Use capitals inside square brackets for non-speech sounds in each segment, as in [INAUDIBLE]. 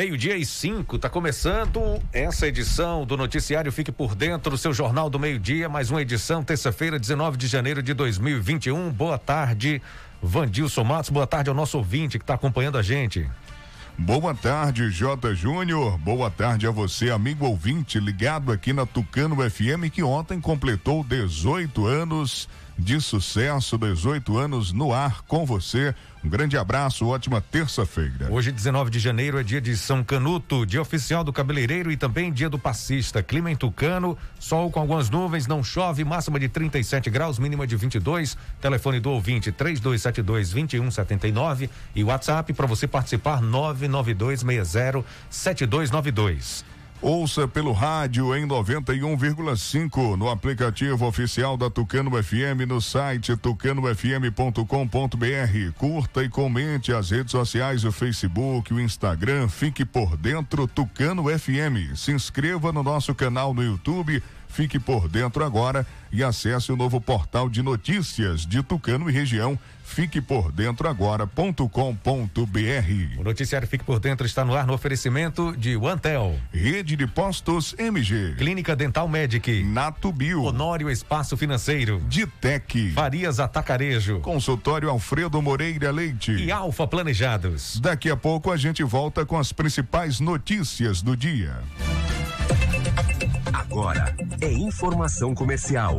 Meio-dia e cinco, tá começando essa edição do Noticiário Fique por Dentro, seu Jornal do Meio-Dia, mais uma edição, terça-feira, 19 de janeiro de 2021. Boa tarde, Vandilson Matos, boa tarde ao nosso ouvinte que está acompanhando a gente. Boa tarde, J. Júnior. Boa tarde a você, amigo ouvinte, ligado aqui na Tucano FM, que ontem completou 18 anos de sucesso, 18 anos no ar com você. Um grande abraço, ótima terça-feira. Hoje, 19 de janeiro, é dia de São Canuto, dia oficial do cabeleireiro e também dia do passista. Clima em Tucano, sol com algumas nuvens, não chove, máxima de 37 graus, mínima de 22. Telefone do ouvinte 3272 2179 e WhatsApp para você participar 99260 7292. Ouça pelo rádio em 91,5 no aplicativo oficial da Tucano FM no site tucanofm.com.br. Curta e comente as redes sociais, o Facebook, o Instagram. Fique por dentro Tucano FM. Se inscreva no nosso canal no YouTube Fique por dentro agora e acesse o novo portal de notícias de Tucano e região. Fique por dentro agora.com.br. O noticiário Fique por Dentro está no ar no oferecimento de Antel. Rede de Postos MG. Clínica Dental Medic. Nato Bio. Honório Espaço Financeiro. Ditec. Farias Atacarejo. Consultório Alfredo Moreira Leite. E Alfa Planejados. Daqui a pouco a gente volta com as principais notícias do dia. Agora é informação comercial.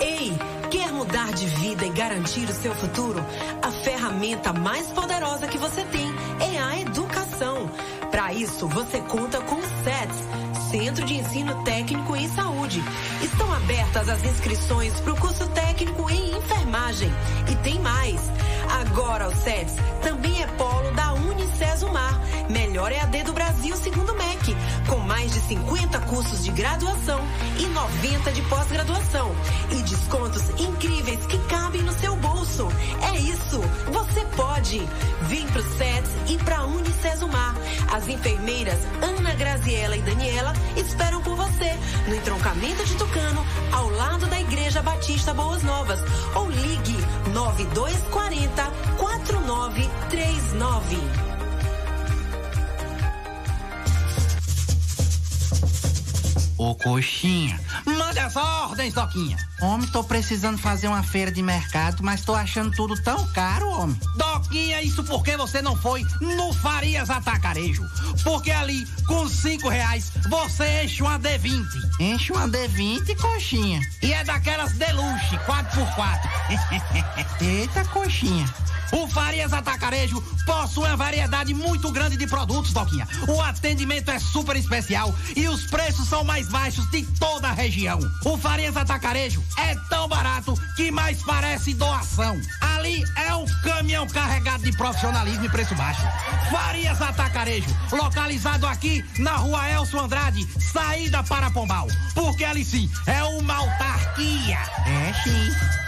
Ei, quer mudar de vida e garantir o seu futuro? A ferramenta mais poderosa que você tem é a educação. Para isso, você conta com o SETS, Centro de Ensino Técnico em Saúde. Estão abertas as inscrições para o curso técnico em enfermagem. E tem mais. Agora o SETS também é polo da Unicesumar, melhor EAD do Brasil segundo o MEC, com mais de 50 cursos de graduação e 90 de pós-graduação e descontos incríveis que cabem no seu bolso. É isso, você pode. Vem pro SETS e pra Unicesumar. As enfermeiras Ana Graziela e Daniela esperam por você no entroncamento de Tucano, ao lado da Igreja Batista Boas Novas. Ou ligue 9240 4939. Ô coxinha, manda as ordens, Doquinha. Homem, tô precisando fazer uma feira de mercado, mas tô achando tudo tão caro, homem. Doquinha, isso porque você não foi no Farias Atacarejo. Porque ali, com cinco reais, você enche uma D20. Enche uma D20, coxinha. E é daquelas deluxe, 4x4. [LAUGHS] Eita, coxinha. O Farias Atacarejo possui uma variedade muito grande de produtos, Doquinha. O atendimento é super especial e os preços são mais baixos de toda a região. O Farias Atacarejo é tão barato que mais parece doação. Ali é um caminhão carregado de profissionalismo e preço baixo. Farias Atacarejo, localizado aqui na rua Elcio Andrade, saída para Pombal. Porque ali sim é uma autarquia. É sim.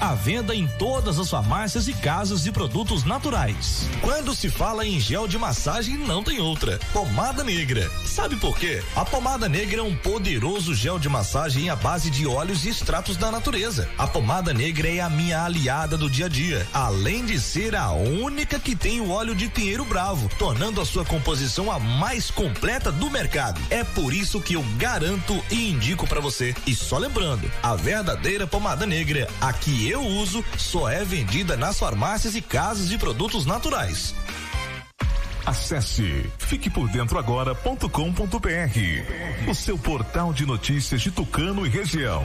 à venda em todas as farmácias e casas de produtos naturais. Quando se fala em gel de massagem, não tem outra. Pomada negra. Sabe por quê? A pomada negra é um poderoso gel de massagem à base de óleos e extratos da natureza. A pomada negra é a minha aliada do dia a dia, além de ser a única que tem o óleo de pinheiro bravo, tornando a sua composição a mais completa do mercado. É por isso que eu garanto e indico para você. E só lembrando, a verdadeira pomada negra, a eu uso só é vendida nas farmácias e casas de produtos naturais. Acesse fiquepordentroagora.com.br, o seu portal de notícias de Tucano e região.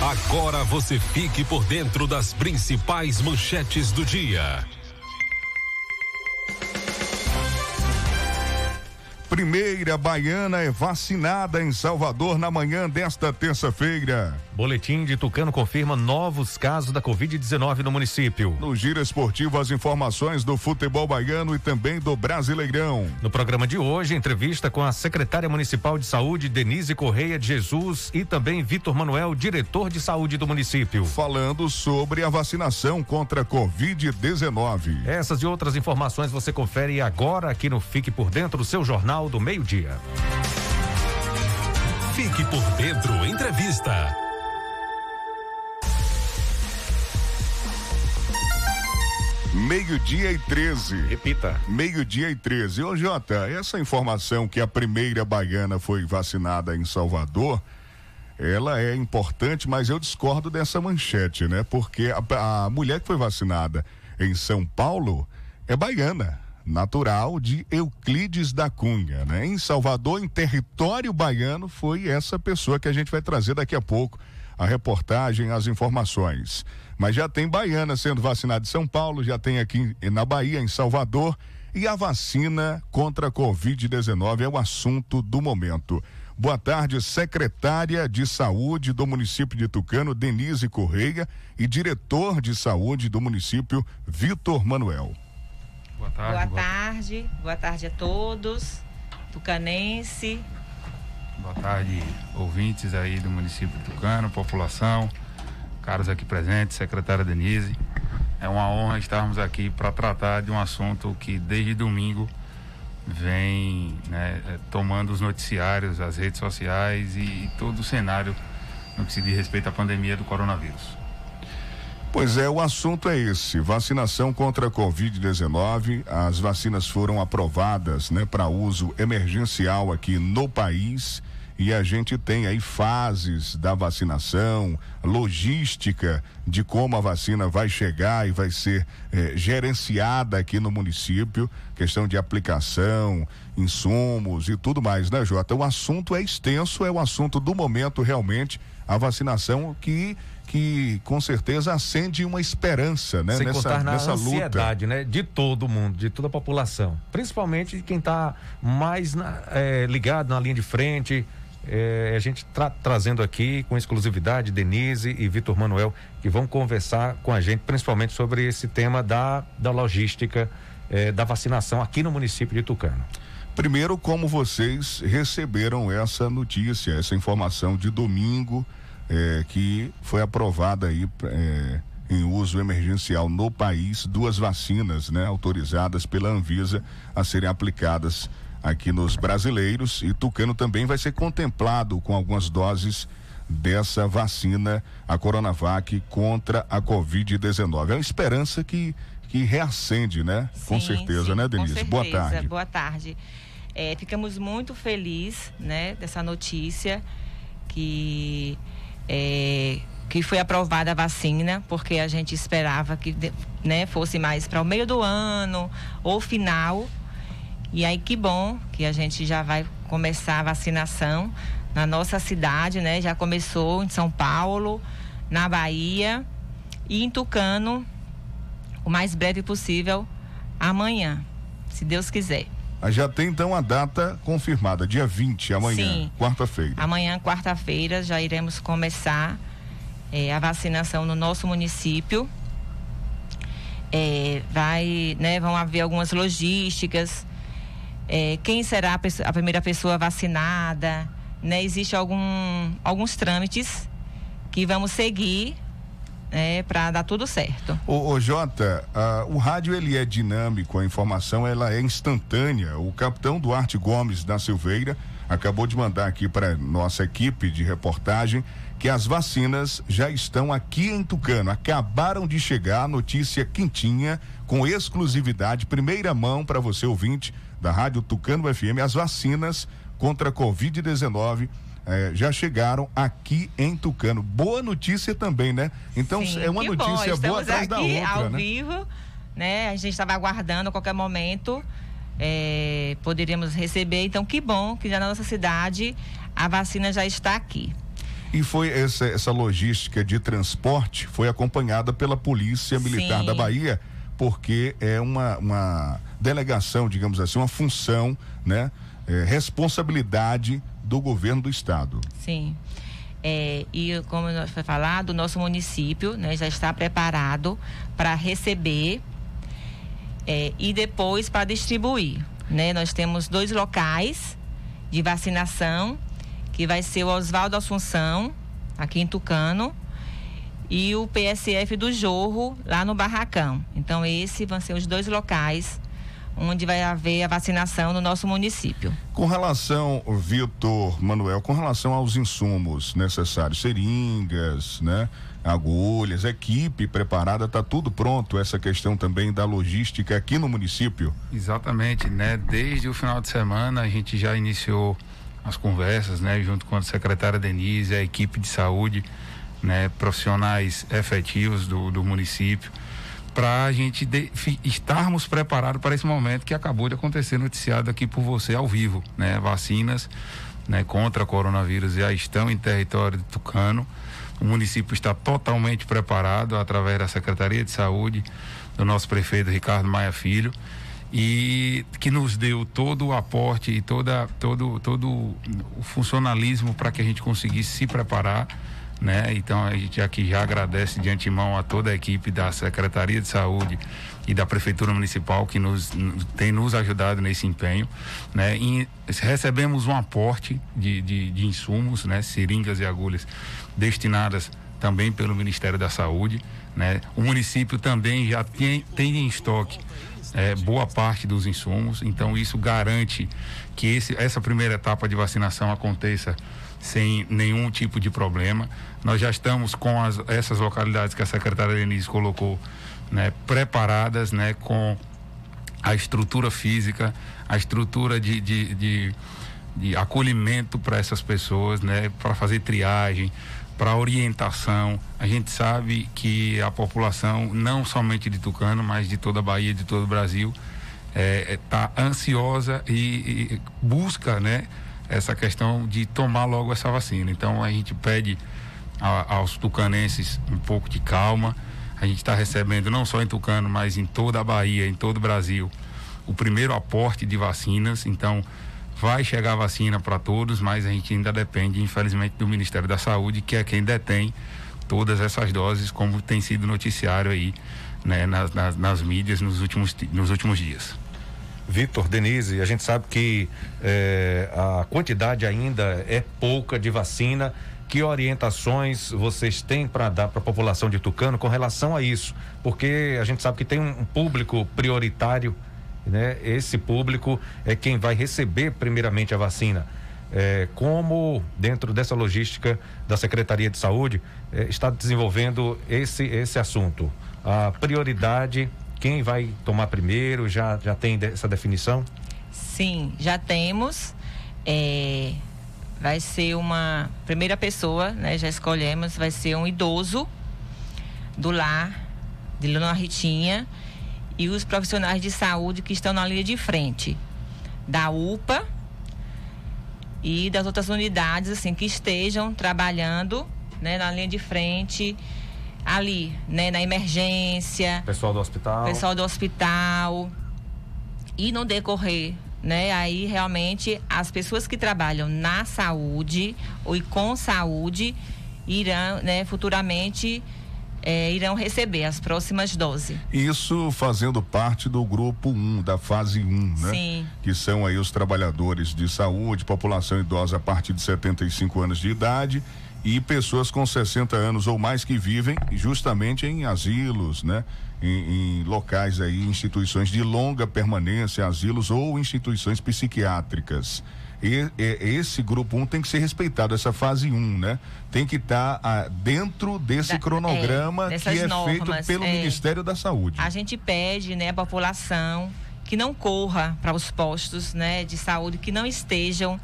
Agora você fique por dentro das principais manchetes do dia. Primeira baiana é vacinada em Salvador na manhã desta terça-feira. Boletim de Tucano confirma novos casos da Covid-19 no município. No Giro Esportivo, as informações do futebol baiano e também do Brasileirão. No programa de hoje, entrevista com a secretária municipal de saúde, Denise Correia de Jesus, e também Vitor Manuel, diretor de saúde do município. Falando sobre a vacinação contra a Covid-19. Essas e outras informações você confere agora aqui no Fique por Dentro do seu Jornal do Meio-Dia. Fique por Dentro Entrevista. Meio-dia e 13. Repita. Meio-dia e 13. Ô, Jota, essa informação que a primeira baiana foi vacinada em Salvador, ela é importante, mas eu discordo dessa manchete, né? Porque a, a mulher que foi vacinada em São Paulo é baiana, natural de Euclides da Cunha, né? Em Salvador, em território baiano, foi essa pessoa que a gente vai trazer daqui a pouco a reportagem, as informações. Mas já tem baiana sendo vacinada em São Paulo, já tem aqui na Bahia, em Salvador. E a vacina contra a Covid-19 é o assunto do momento. Boa tarde, secretária de Saúde do município de Tucano, Denise Correia, e diretor de saúde do município, Vitor Manuel. Boa tarde. Boa tarde, boa tarde a todos. Tucanense. Boa tarde, ouvintes aí do município de Tucano, população caros aqui presentes, secretária Denise. É uma honra estarmos aqui para tratar de um assunto que desde domingo vem né, é, tomando os noticiários, as redes sociais e, todo o cenário no que se diz respeito à pandemia do coronavírus. Pois é, o assunto é esse: vacinação contra a Covid-19. As vacinas foram aprovadas, né, para uso emergencial aqui no país. E a gente tem aí fases da vacinação, logística de como a vacina vai chegar e vai ser eh, gerenciada aqui no município, questão de aplicação, insumos e tudo mais, né, Jota? O assunto é extenso, é o assunto do momento realmente, a vacinação que que com certeza acende uma esperança, né? Sem nessa, contar na nessa ansiedade, luta. né? De todo mundo, de toda a população. Principalmente de quem está mais na, é, ligado na linha de frente. É, a gente tra trazendo aqui com exclusividade Denise e Vitor Manuel, que vão conversar com a gente, principalmente sobre esse tema da, da logística é, da vacinação aqui no município de Tucano. Primeiro, como vocês receberam essa notícia, essa informação de domingo é, que foi aprovada aí é, em uso emergencial no país duas vacinas, né, autorizadas pela Anvisa a serem aplicadas aqui nos brasileiros e Tucano também vai ser contemplado com algumas doses dessa vacina, a Coronavac contra a Covid-19. É uma esperança que que reacende, né? Sim, com certeza, sim, né, Denise? Com Boa certeza. tarde. Boa tarde. É, ficamos muito felizes, né, dessa notícia que é, que foi aprovada a vacina, porque a gente esperava que né, fosse mais para o meio do ano ou final. E aí que bom que a gente já vai começar a vacinação na nossa cidade, né? Já começou em São Paulo, na Bahia e em Tucano o mais breve possível amanhã, se Deus quiser. Já tem então a data confirmada, dia 20, amanhã, quarta-feira. Amanhã, quarta-feira, já iremos começar eh, a vacinação no nosso município. Eh, vai, né, vão haver algumas logísticas. Eh, quem será a, pessoa- a primeira pessoa vacinada? Né? Existem algum, alguns trâmites que vamos seguir né, para dar tudo certo. Ô, ô Jota, o rádio ele é dinâmico, a informação ela é instantânea. O capitão Duarte Gomes da Silveira acabou de mandar aqui para nossa equipe de reportagem que as vacinas já estão aqui em Tucano. Acabaram de chegar, notícia quentinha, com exclusividade, primeira mão para você ouvinte da Rádio Tucano FM, as vacinas contra a Covid-19 eh, já chegaram aqui em Tucano. Boa notícia também, né? Então Sim, é uma que bom, notícia boa atrás da aqui outra, ao né? vivo, né? A gente estava aguardando a qualquer momento é, poderíamos receber. Então, que bom que já na nossa cidade a vacina já está aqui. E foi essa, essa logística de transporte foi acompanhada pela Polícia Militar Sim. da Bahia, porque é uma, uma delegação, digamos assim, uma função, né? É, responsabilidade do governo do estado. Sim. É, e como foi falado, o nosso município né, já está preparado para receber é, e depois para distribuir. Né? Nós temos dois locais de vacinação, que vai ser o Oswaldo Assunção, aqui em Tucano, e o PSF do Jorro, lá no Barracão. Então, esses vão ser os dois locais onde vai haver a vacinação no nosso município. Com relação, Vitor Manuel, com relação aos insumos necessários, seringas, né? Agulhas, equipe preparada, tá tudo pronto. Essa questão também da logística aqui no município. Exatamente, né? Desde o final de semana a gente já iniciou as conversas, né? Junto com a secretária Denise, a equipe de saúde, né? Profissionais efetivos do, do município, para a gente de- estarmos preparados para esse momento que acabou de acontecer noticiado aqui por você ao vivo, né? Vacinas, né? Contra coronavírus já estão em território de Tucano. O município está totalmente preparado através da Secretaria de Saúde, do nosso prefeito Ricardo Maia Filho, e que nos deu todo o aporte e toda, todo, todo o funcionalismo para que a gente conseguisse se preparar. Né? Então a gente aqui já agradece de antemão a toda a equipe da Secretaria de Saúde e da Prefeitura Municipal que nos tem nos ajudado nesse empenho, né? E recebemos um aporte de, de, de insumos, né? Seringas e agulhas destinadas também pelo Ministério da Saúde, né? O município também já tem, tem em estoque é, boa parte dos insumos, então isso garante que esse, essa primeira etapa de vacinação aconteça sem nenhum tipo de problema. Nós já estamos com as, essas localidades que a secretária Denise colocou né, preparadas né, com a estrutura física, a estrutura de, de, de, de acolhimento para essas pessoas, né, para fazer triagem, para orientação. A gente sabe que a população, não somente de Tucano, mas de toda a Bahia, de todo o Brasil, está é, tá ansiosa e, e, busca né, essa questão de tomar logo essa vacina. Então a gente pede a, aos tucanenses um pouco de calma. A gente está recebendo não só em Tucano, mas em toda a Bahia, em todo o Brasil, o primeiro aporte de vacinas. Então vai chegar vacina para todos, mas a gente ainda depende, infelizmente, do Ministério da Saúde, que é quem detém todas essas doses, como tem sido noticiário aí né, nas, nas, nas mídias nos últimos, nos últimos dias. Vitor, Denise, a gente sabe que eh, a quantidade ainda é pouca de vacina. Que orientações vocês têm para dar para a população de Tucano com relação a isso? Porque a gente sabe que tem um público prioritário, né? Esse público é quem vai receber primeiramente a vacina. É, como dentro dessa logística da Secretaria de Saúde é, está desenvolvendo esse esse assunto? A prioridade quem vai tomar primeiro? Já, já tem essa definição? Sim, já temos. É, vai ser uma primeira pessoa, né? Já escolhemos, vai ser um idoso do lar de Luna Ritinha e os profissionais de saúde que estão na linha de frente da UPA e das outras unidades assim que estejam trabalhando, né, na linha de frente ali, né, na emergência. Pessoal do hospital. Pessoal do hospital. E no decorrer, né, aí realmente as pessoas que trabalham na saúde ou com saúde irão, né, futuramente é, irão receber as próximas doses. Isso fazendo parte do grupo 1, um, da fase 1, um, né? Sim. Que são aí os trabalhadores de saúde, população idosa a partir de 75 anos de idade e pessoas com 60 anos ou mais que vivem justamente em asilos, né? Em, em, locais aí, instituições de longa permanência, asilos ou instituições psiquiátricas. E, e esse grupo 1 um tem que ser respeitado, essa fase 1, um, né? Tem que estar tá, ah, dentro desse da, cronograma é, que é normas, feito pelo é, Ministério da Saúde. A gente pede, né, a população que não corra para os postos, né, de saúde, que não estejam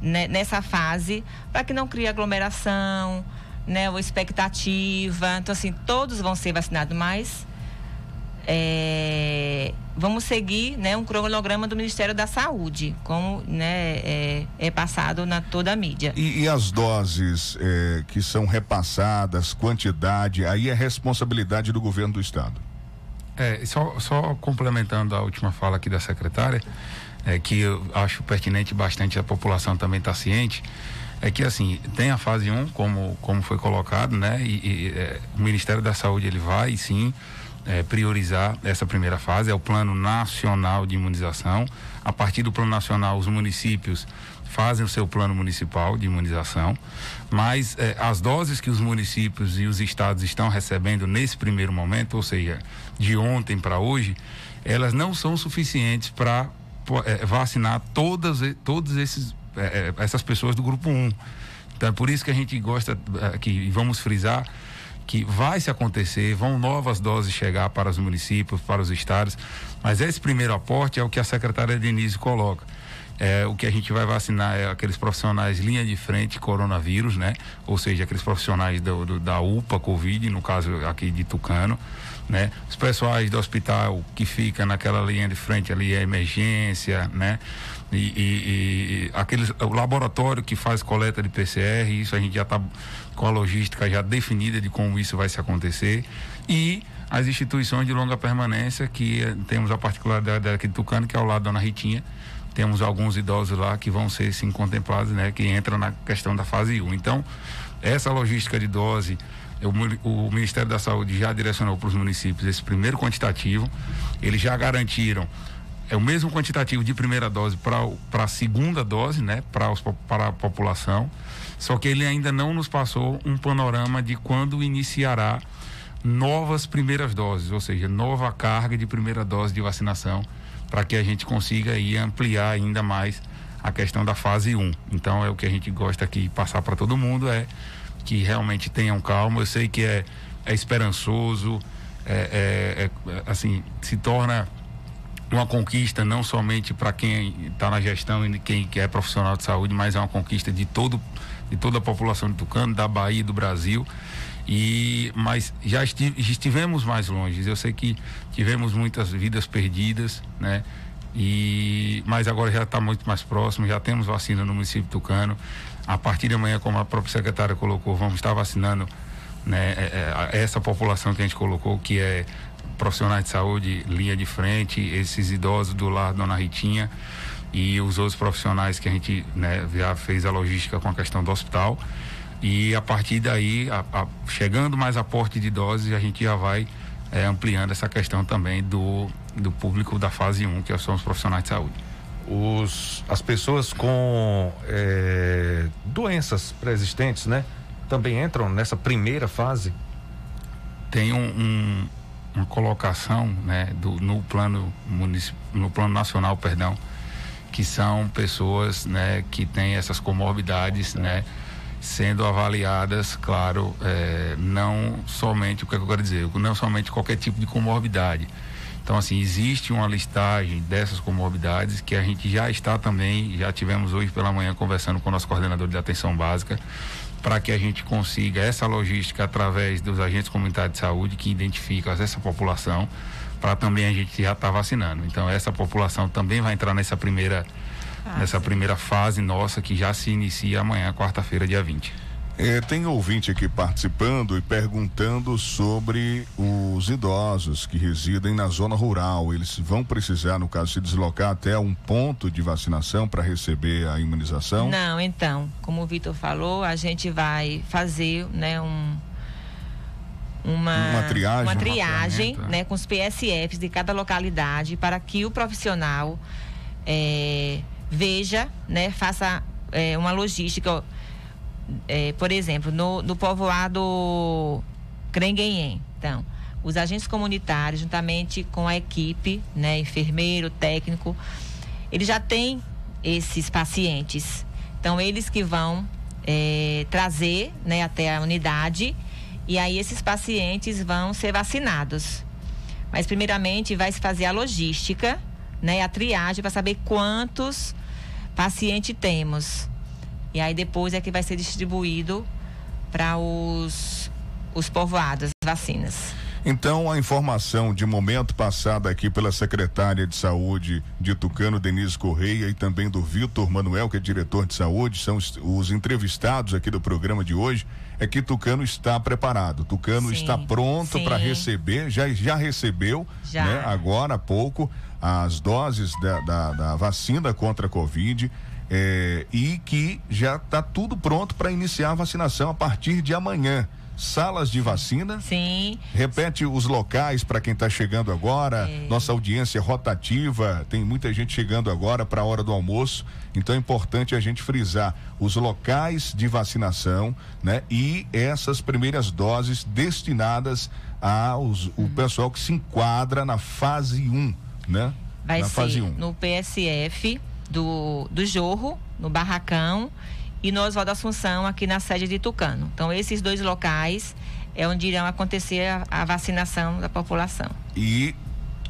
né, nessa fase, para que não crie aglomeração, né, ou expectativa. Então, assim, todos vão ser vacinados, mas é, vamos seguir né, um cronograma do Ministério da Saúde, como né, é, é passado na toda a mídia. E, e as doses é, que são repassadas, quantidade, aí é responsabilidade do governo do estado. É, só, só complementando a última fala aqui da secretária, é, que eu acho pertinente bastante a população também estar tá ciente, é que assim, tem a fase 1, como, como foi colocado, né? E, e é, o Ministério da Saúde ele vai sim é, priorizar essa primeira fase, é o plano nacional de imunização. A partir do plano nacional, os municípios fazem o seu plano municipal de imunização, mas é, as doses que os municípios e os estados estão recebendo nesse primeiro momento, ou seja, de ontem para hoje, elas não são suficientes para é, vacinar todas, todas esses, é, é, essas pessoas do grupo 1. Então é por isso que a gente gosta aqui, e vamos frisar, que vai se acontecer, vão novas doses chegar para os municípios, para os estados, mas esse primeiro aporte é o que a secretária Denise coloca. É, o que a gente vai vacinar é aqueles profissionais linha de frente coronavírus, né? Ou seja, aqueles profissionais do, do, da UPA Covid, no caso aqui de Tucano, né? Os pessoais do hospital que fica naquela linha de frente ali, a emergência, né? E, e, e aqueles, o laboratório que faz coleta de PCR, isso a gente já está com a logística já definida de como isso vai se acontecer. E as instituições de longa permanência, que eh, temos a particularidade aqui de Tucano, que é ao lado da Dona Ritinha, temos alguns idosos lá que vão ser sim contemplados, né? Que entram na questão da fase 1. Então, essa logística de dose o, o Ministério da Saúde já direcionou para os municípios esse primeiro quantitativo. Eles já garantiram é o mesmo quantitativo de primeira dose para a segunda dose, né, para, os, para a população. Só que ele ainda não nos passou um panorama de quando iniciará novas primeiras doses, ou seja, nova carga de primeira dose de vacinação, para que a gente consiga aí ampliar ainda mais a questão da fase 1. Então é o que a gente gosta aqui passar para todo mundo é que realmente tenham calma. Eu sei que é, é esperançoso, é, é, é assim, se torna uma conquista não somente para quem está na gestão e quem que é profissional de saúde, mas é uma conquista de todo de toda a população de Tucano, da Bahia do Brasil. E mas já estivemos mais longe. Eu sei que tivemos muitas vidas perdidas, né? E mas agora já está muito mais próximo. Já temos vacina no município de Tucano. A partir de amanhã, como a própria secretária colocou, vamos estar vacinando né, é, é, essa população que a gente colocou, que é profissionais de saúde, linha de frente, esses idosos do lar Dona Ritinha e os outros profissionais que a gente né, já fez a logística com a questão do hospital. E a partir daí, a, a, chegando mais a porte de doses, a gente já vai é, ampliando essa questão também do, do público da fase 1, que são os profissionais de saúde. Os, as pessoas com é, doenças pré-existentes, né? Também entram nessa primeira fase? Tem um, um, uma colocação, né? Do, no plano no plano nacional, perdão, que são pessoas, né? Que têm essas comorbidades, né? sendo avaliadas, claro, é, não somente o que, é eu quero dizer, não somente qualquer tipo de comorbidade. Então, assim, existe uma listagem dessas comorbidades que a gente já está também, já tivemos hoje pela manhã conversando com o nosso coordenador de atenção básica, para que a gente consiga essa logística através dos agentes comunitários de saúde que identificam essa população, para também a gente já estar tá vacinando. Então, essa população também vai entrar nessa primeira nessa primeira fase nossa que já se inicia amanhã, quarta-feira, dia 20. É, tem ouvinte aqui participando e perguntando sobre os idosos que residem na zona rural. Eles vão precisar, no caso, se deslocar até um ponto de vacinação para receber a imunização? Não, então, como o Vitor falou, a gente vai fazer, né, um uma, uma triagem, uma triagem né, com os PSFs de cada localidade para que o profissional é, veja, né, faça é, uma logística. É, por exemplo, no, no povoado Crenguenhem. Então, os agentes comunitários, juntamente com a equipe, né, enfermeiro, técnico, eles já têm esses pacientes. Então, eles que vão é, trazer né, até a unidade e aí esses pacientes vão ser vacinados. Mas, primeiramente, vai se fazer a logística, né, a triagem para saber quantos paciente temos. E aí depois é que vai ser distribuído para os, os povoados, as vacinas. Então, a informação de momento passada aqui pela secretária de saúde de Tucano, Denise Correia, e também do Vitor Manuel, que é diretor de saúde, são os, os, entrevistados aqui do programa de hoje, é que Tucano está preparado. Tucano sim, está pronto para receber, já, já recebeu, já. Né, agora há pouco, as doses da, da, da vacina contra a Covid. É, e que já está tudo pronto para iniciar a vacinação a partir de amanhã. Salas de vacina. Sim. Repete os locais para quem está chegando agora. É. Nossa audiência rotativa. Tem muita gente chegando agora para a hora do almoço. Então é importante a gente frisar os locais de vacinação, né? E essas primeiras doses destinadas aos o uhum. pessoal que se enquadra na fase 1. Um né? Vai Na ser no PSF do, do Jorro, no Barracão e no Oswaldo Assunção, aqui na sede de Tucano. Então, esses dois locais é onde irão acontecer a, a vacinação da população. E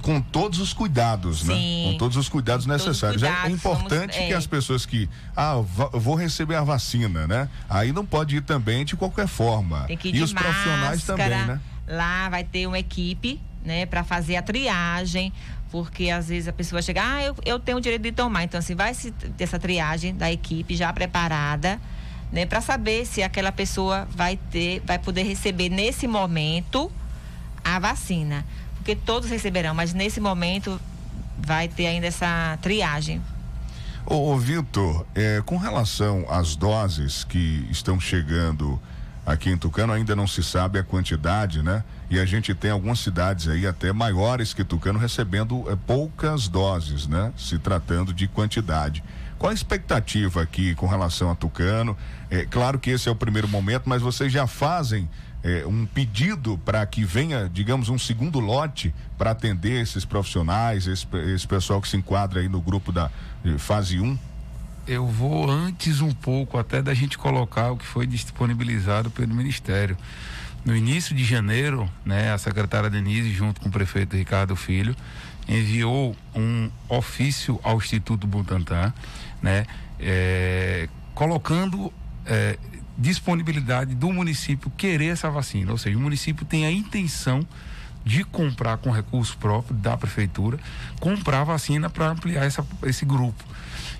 com todos os cuidados, né? Sim, né? Com todos os cuidados necessários. Cuidados, é importante que é. as pessoas que, ah, vou receber a vacina, né? Aí não pode ir também de qualquer forma. Tem que ir e os máscara, profissionais também, né? Lá vai ter uma equipe, né, para fazer a triagem, porque às vezes a pessoa chega, ah, eu, eu tenho o direito de tomar. Então, assim, vai se ter essa triagem da equipe já preparada, né, para saber se aquela pessoa vai ter, vai poder receber nesse momento a vacina. Porque todos receberão, mas nesse momento vai ter ainda essa triagem. Ô, ô Vitor, é, com relação às doses que estão chegando aqui em Tucano, ainda não se sabe a quantidade, né? E a gente tem algumas cidades aí até maiores que Tucano recebendo é, poucas doses, né? Se tratando de quantidade. Qual a expectativa aqui com relação a Tucano? É claro que esse é o primeiro momento, mas vocês já fazem é, um pedido para que venha, digamos, um segundo lote para atender esses profissionais, esse, esse, pessoal que se enquadra aí no grupo da fase 1? eu vou antes um pouco até da gente colocar o que foi disponibilizado pelo Ministério. No início de janeiro, né, a secretária Denise, junto com o prefeito Ricardo Filho, enviou um ofício ao Instituto Butantan, né, é, colocando é, disponibilidade do município querer essa vacina, ou seja, o município tem a intenção de comprar com recurso próprio da prefeitura, comprar vacina para ampliar essa, esse grupo.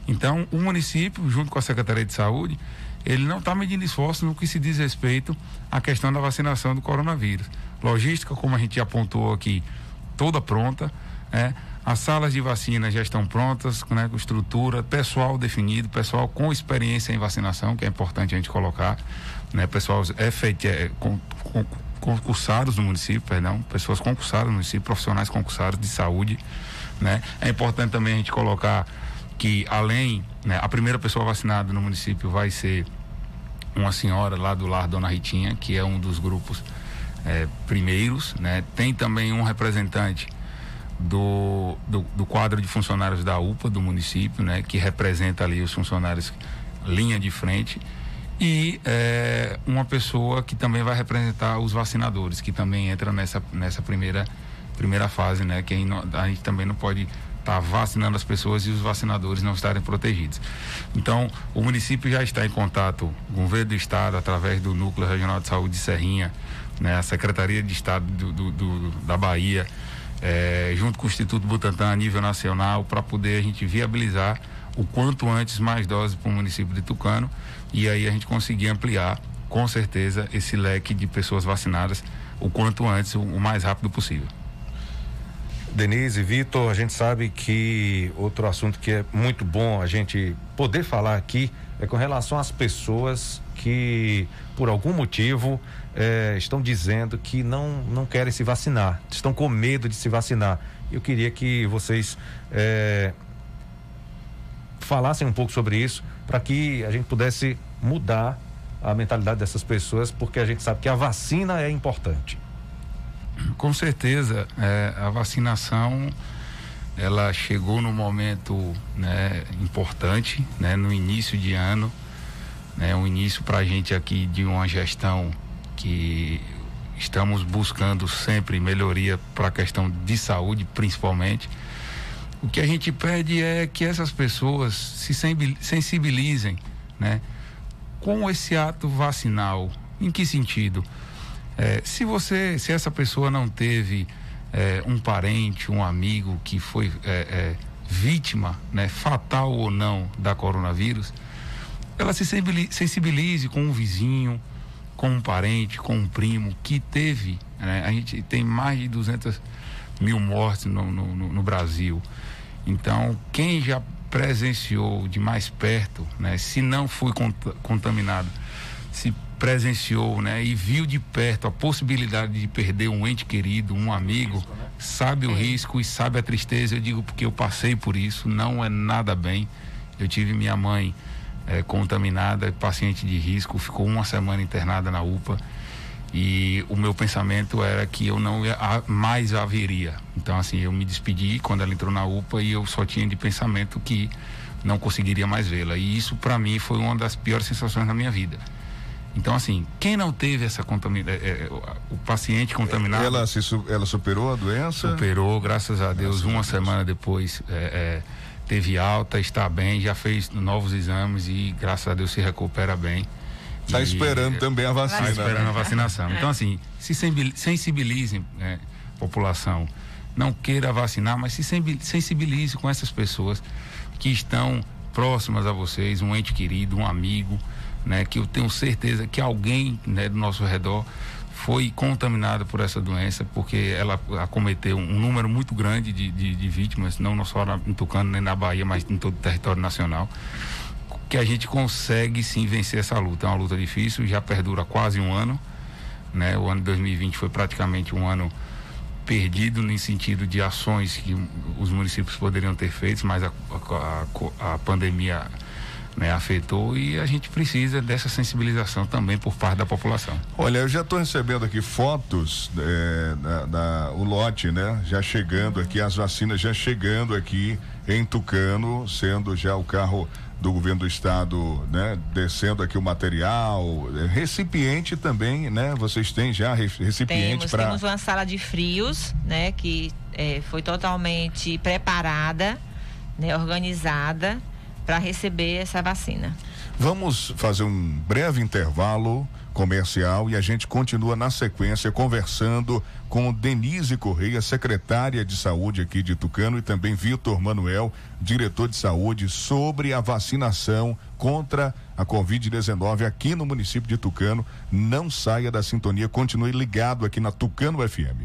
Então, o município, junto com a Secretaria de Saúde, ele não está medindo esforço no que se diz respeito à questão da vacinação do coronavírus. Logística, como a gente apontou aqui, toda pronta, né? As salas de vacina já estão prontas, né, com estrutura, pessoal definido, pessoal com experiência em vacinação, que é importante a gente colocar, né, pessoal é com, com, concursados no município, perdão, pessoas concursadas no município, profissionais concursados de saúde, né. É importante também a gente colocar que além, né, a primeira pessoa vacinada no município vai ser uma senhora lá do lar Dona Ritinha, que é um dos grupos é, primeiros, né? Tem também um representante do, do, do, quadro de funcionários da UPA do município, né, que representa ali os funcionários linha de frente, e é, uma pessoa que também vai representar os vacinadores, que também entra nessa, nessa primeira, primeira fase, né, que a gente também não pode tá vacinando as pessoas e os vacinadores não estarem protegidos. Então, o município já está em contato com o governo do estado, através do Núcleo Regional de Saúde de Serrinha, né, a Secretaria de Estado do, do, do da Bahia, é, junto com o Instituto Butantan a nível nacional, para poder a gente viabilizar o quanto antes mais doses para o município de Tucano e aí a gente conseguir ampliar, com certeza, esse leque de pessoas vacinadas o quanto antes, o mais rápido possível. Denise, Vitor, a gente sabe que outro assunto que é muito bom a gente poder falar aqui é com relação às pessoas que, por algum motivo, eh, estão dizendo que não, não querem se vacinar, estão com medo de se vacinar. Eu queria que vocês eh, falassem um pouco sobre isso, para que a gente pudesse mudar a mentalidade dessas pessoas, porque a gente sabe que a vacina é importante. Com certeza, é, a vacinação ela chegou no momento né, importante, né, no início de ano né, um início para a gente aqui de uma gestão que estamos buscando sempre melhoria para a questão de saúde, principalmente. O que a gente pede é que essas pessoas se sensibilizem, né, com esse ato vacinal. Em que sentido? É, se você, se essa pessoa não teve é, um parente, um amigo que foi é, é vítima, né, fatal ou não, da coronavírus, ela se sensibilize com um vizinho, com um parente, com um primo que teve. Né? A gente tem mais de 200 mil mortes no, no, no Brasil. Então, quem já presenciou de mais perto, né, se não foi cont contaminado, se presenciou né, e viu de perto a possibilidade de perder um ente querido, um amigo, sabe o risco e sabe a tristeza. Eu digo porque eu passei por isso, não é nada bem. Eu tive minha mãe é, contaminada, paciente de risco, ficou uma semana internada na UPA e o meu pensamento era que eu não ia, mais a veria. Então, assim, eu me despedi quando ela entrou na UPA e eu só tinha de pensamento que não conseguiria mais vê-la. E isso, para mim, foi uma das piores sensações da minha vida. Então, assim, quem não teve essa contaminação, é, é, o paciente contaminado. Ela, se, ela superou a doença? Superou, graças a Deus, graças uma a Deus. semana depois. É, é teve alta, está bem, já fez novos exames e graças a Deus se recupera bem. Está esperando também a vacina. Está esperando né? a vacinação. Então, assim, se sensibilizem, né, população. Não queira vacinar, mas se sensibilize com essas pessoas que estão próximas a vocês, um ente querido, um amigo, né, que eu tenho certeza que alguém né, do nosso redor foi contaminada por essa doença, porque ela acometeu um número muito grande de, de, de vítimas, não só em Tucano nem na Bahia, mas em todo o território nacional. Que a gente consegue sim vencer essa luta. É uma luta difícil, já perdura quase um ano. Né? O ano de 2020 foi praticamente um ano perdido no sentido de ações que os municípios poderiam ter feito, mas a, a, a pandemia né, afetou e a gente precisa dessa sensibilização também por parte da população. Olha, eu já estou recebendo aqui fotos é, da, da, o lote, né? Já chegando aqui, as vacinas já chegando aqui em Tucano, sendo já o carro do governo do estado, né, descendo aqui o material, é, recipiente também, né? Vocês têm já recipiente para temos uma sala de frios, né, que é, foi totalmente preparada, né, organizada para receber essa vacina. Vamos fazer um breve intervalo comercial e a gente continua na sequência conversando com Denise Correia, secretária de saúde aqui de Tucano, e também Vitor Manuel, diretor de saúde, sobre a vacinação contra a Covid-19 aqui no município de Tucano. Não saia da sintonia, continue ligado aqui na Tucano FM.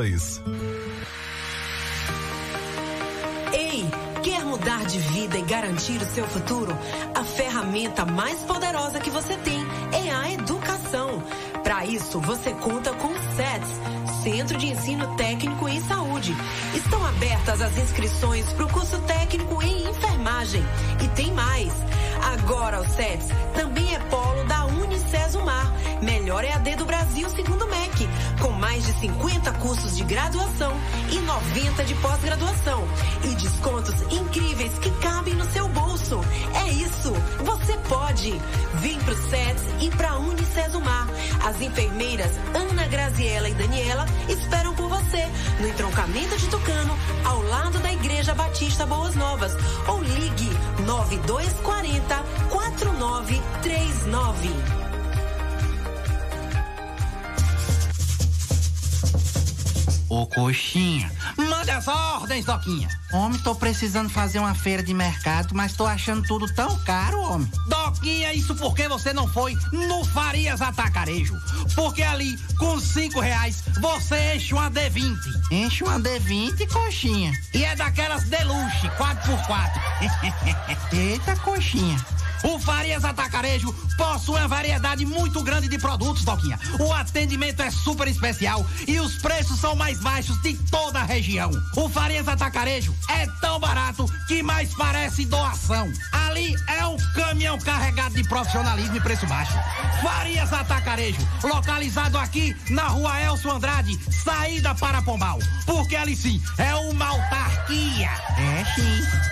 Ei, quer mudar de vida e garantir o seu futuro? A ferramenta mais poderosa que você tem é a educação. Para isso, você conta com o SETS, Centro de Ensino Técnico em Saúde. Estão abertas as inscrições para o curso técnico em enfermagem. E tem mais. Agora o SETS também é polo da Unicesumar, melhor EAD do Brasil segundo o MEC com mais de 50 cursos de graduação e 90 de pós-graduação. E descontos incríveis que cabem no seu bolso. É isso, você pode. Vem pro SETS e pra Unicesumar. As enfermeiras Ana Graziela e Daniela esperam por você no entroncamento de Tucano, ao lado da Igreja Batista Boas Novas. Ou ligue 9240 4939. Ô coxinha, manda as ordens, Doquinha. Homem, tô precisando fazer uma feira de mercado, mas tô achando tudo tão caro, homem. Doquinha, isso porque você não foi no Farias Atacarejo. Porque ali, com cinco reais, você enche uma D20. Enche uma D20, coxinha. E é daquelas deluxe, 4x4. [LAUGHS] Eita, coxinha. O Farias Atacarejo possui uma variedade muito grande de produtos, Doquinha. O atendimento é super especial e os preços são mais baixos de toda a região. O Farias Atacarejo é tão barato que mais parece doação. Ali é um caminhão carregado de profissionalismo e preço baixo. Farias Atacarejo, localizado aqui na rua Elcio Andrade, saída para Pombal. Porque ali sim é uma autarquia. É sim.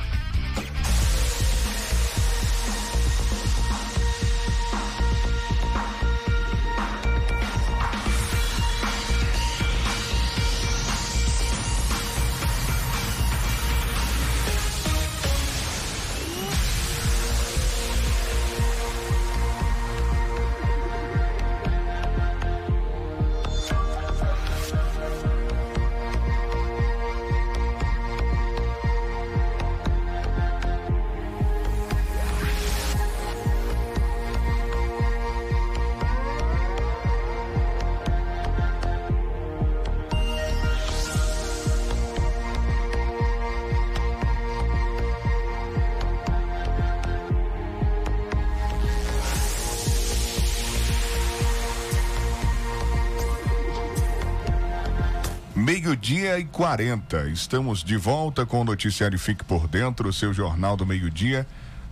40. Estamos de volta com o noticiário Fique por Dentro, o seu jornal do meio-dia.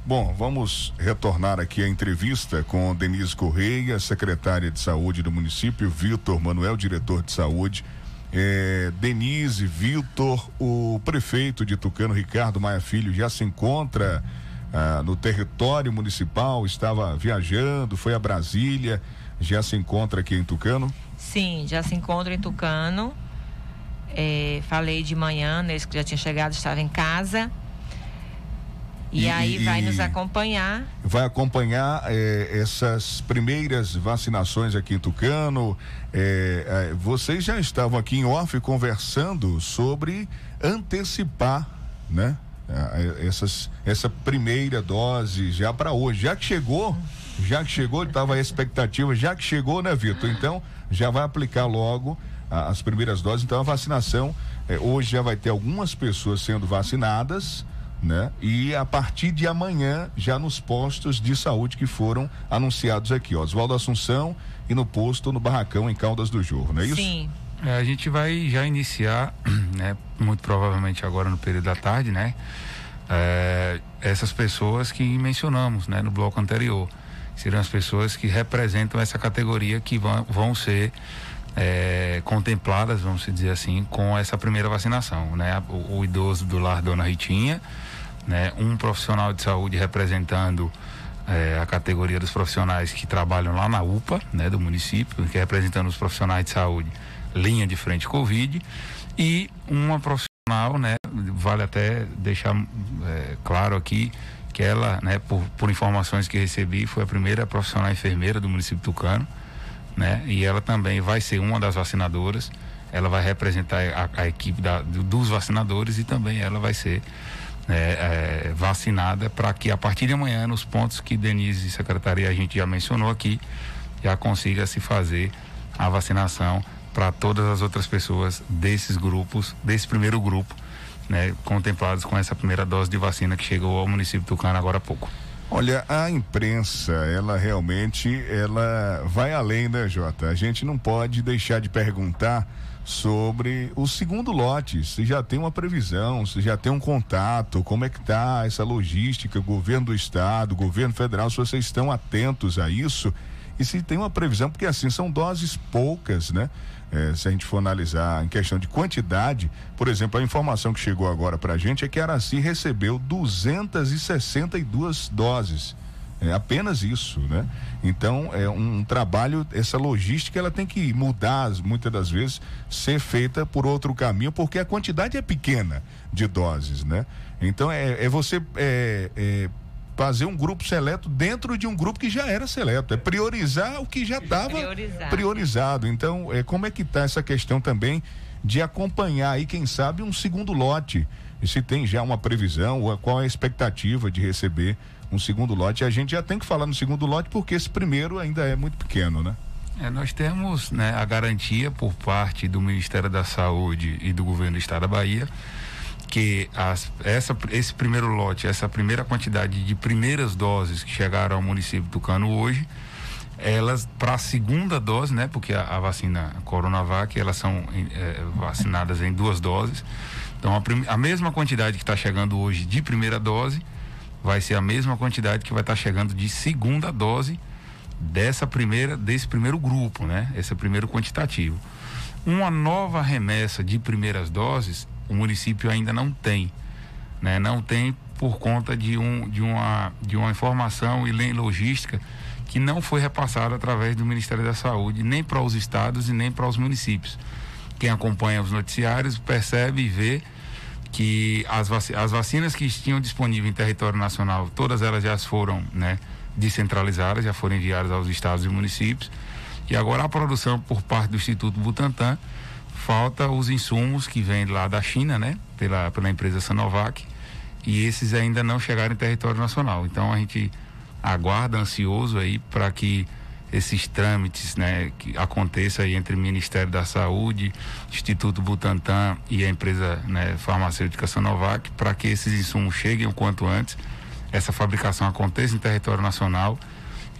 Bom, vamos retornar aqui a entrevista com Denise Correia, secretária de saúde do município, Vitor Manuel, diretor de saúde. É, Denise, Vitor, o prefeito de Tucano, Ricardo Maia Filho, já se encontra ah, no território municipal, estava viajando, foi a Brasília, já se encontra aqui em Tucano? Sim, já se encontra em Tucano. É, falei de manhã, nesse que já tinha chegado, estava em casa. E, e aí vai e nos acompanhar. Vai acompanhar eh, essas primeiras vacinações aqui em Tucano. Eh, eh, vocês já estavam aqui em off conversando sobre antecipar, né? Essas, essa primeira dose já para hoje. Já que chegou, já que chegou, estava a expectativa, já que chegou, né, Vitor? Então, já vai aplicar logo as primeiras doses. Então, a vacinação, hoje já vai ter algumas pessoas sendo vacinadas né? E a partir de amanhã, já nos postos de saúde que foram anunciados aqui, ó, Oswaldo Assunção e no posto no Barracão em Caldas do Jorro, não é isso? Sim. É, a gente vai já iniciar, [CLEARS THROAT] né? Muito provavelmente agora no período da tarde, né? É, essas pessoas que mencionamos, né? No bloco anterior. Serão as pessoas que representam essa categoria que vão, vão ser é, contempladas, vamos dizer assim, com essa primeira vacinação, né? O, o idoso do lar Dona Ritinha, né? Um profissional de saúde representando é, a categoria dos profissionais que trabalham lá na UPA, né, do município, que é representando os profissionais de saúde, linha de frente Covid, e uma profissional, né, vale até deixar é, claro aqui que ela, né, por, por informações que recebi, foi a primeira profissional enfermeira do município Tucano, né, e ela também vai ser uma das vacinadoras. Ela vai representar a, a equipe da, dos vacinadores e também ela vai ser é, é, vacinada para que a partir de amanhã, nos pontos que Denise Secretaria a gente já mencionou aqui, já consiga se fazer a vacinação para todas as outras pessoas desses grupos, desse primeiro grupo, né, contemplados com essa primeira dose de vacina que chegou ao município de Tucano agora há pouco. Olha, a imprensa, ela realmente, ela vai além, né, Jota? A gente não pode deixar de perguntar sobre o segundo lote, se já tem uma previsão, se já tem um contato, como é que está essa logística, governo do estado, governo federal, se vocês estão atentos a isso e se tem uma previsão, porque assim são doses poucas, né? É, se a gente for analisar em questão de quantidade, por exemplo, a informação que chegou agora para a gente é que Araci recebeu 262 doses. É apenas isso, né? Então, é um, trabalho, essa logística, ela tem que mudar, muitas das vezes, ser feita por outro caminho, porque a quantidade é pequena de doses, né? Então, é, é você é, é fazer um grupo seleto dentro de um grupo que já era seleto, é priorizar o que já estava priorizado. Então, é, como é que está essa questão também de acompanhar aí, quem sabe, um segundo lote? E se tem já uma previsão, qual é a expectativa de receber um segundo lote. A gente já tem que falar no segundo lote porque esse primeiro ainda é muito pequeno, né? É, nós temos né, a garantia por parte do Ministério da Saúde e do Governo do Estado da Bahia que as, essa, esse primeiro lote, essa primeira quantidade de primeiras doses que chegaram ao município do Cano hoje, elas para a segunda dose, né? Porque a, a vacina Coronavac elas são é, vacinadas em duas doses. Então a, prim, a mesma quantidade que está chegando hoje de primeira dose vai ser a mesma quantidade que vai estar tá chegando de segunda dose dessa primeira desse primeiro grupo, né? Esse primeiro quantitativo. Uma nova remessa de primeiras doses, o município ainda não tem, né? Não tem por conta de um de uma de uma informação e logística que não foi repassada através do Ministério da Saúde, nem para os estados e nem para os municípios. Quem acompanha os noticiários percebe e vê que as, vac as vacinas que tinham disponível em território nacional, todas elas já foram né, descentralizadas, já foram enviadas aos estados e municípios. E agora a produção por parte do Instituto Butantan, falta os insumos que vêm lá da China, né, pela, pela empresa Sanovac, e esses ainda não chegaram em território nacional. Então a gente aguarda ansioso aí para que esses trâmites né, que aconteça aí entre o Ministério da Saúde, Instituto Butantan e a empresa né, farmacêutica Sanovac, para que esses insumos cheguem o quanto antes, essa fabricação aconteça em território nacional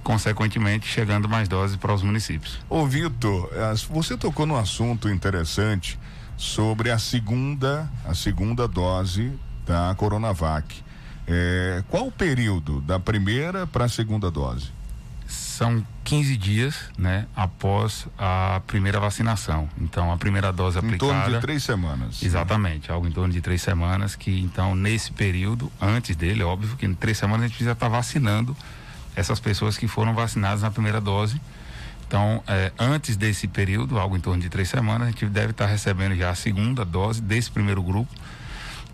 consequentemente chegando mais doses para os municípios. Ô Vitor, você tocou num assunto interessante sobre a segunda, a segunda dose da Coronavac. É, qual o período da primeira para a segunda dose? São 15 dias, né, após a primeira vacinação. Então, a primeira dose aplicada. Em torno de três semanas. Exatamente, algo em torno de três semanas. Que então, nesse período, antes dele, óbvio que em três semanas a gente precisa estar vacinando essas pessoas que foram vacinadas na primeira dose. Então, é, antes desse período, algo em torno de três semanas, a gente deve estar recebendo já a segunda dose desse primeiro grupo,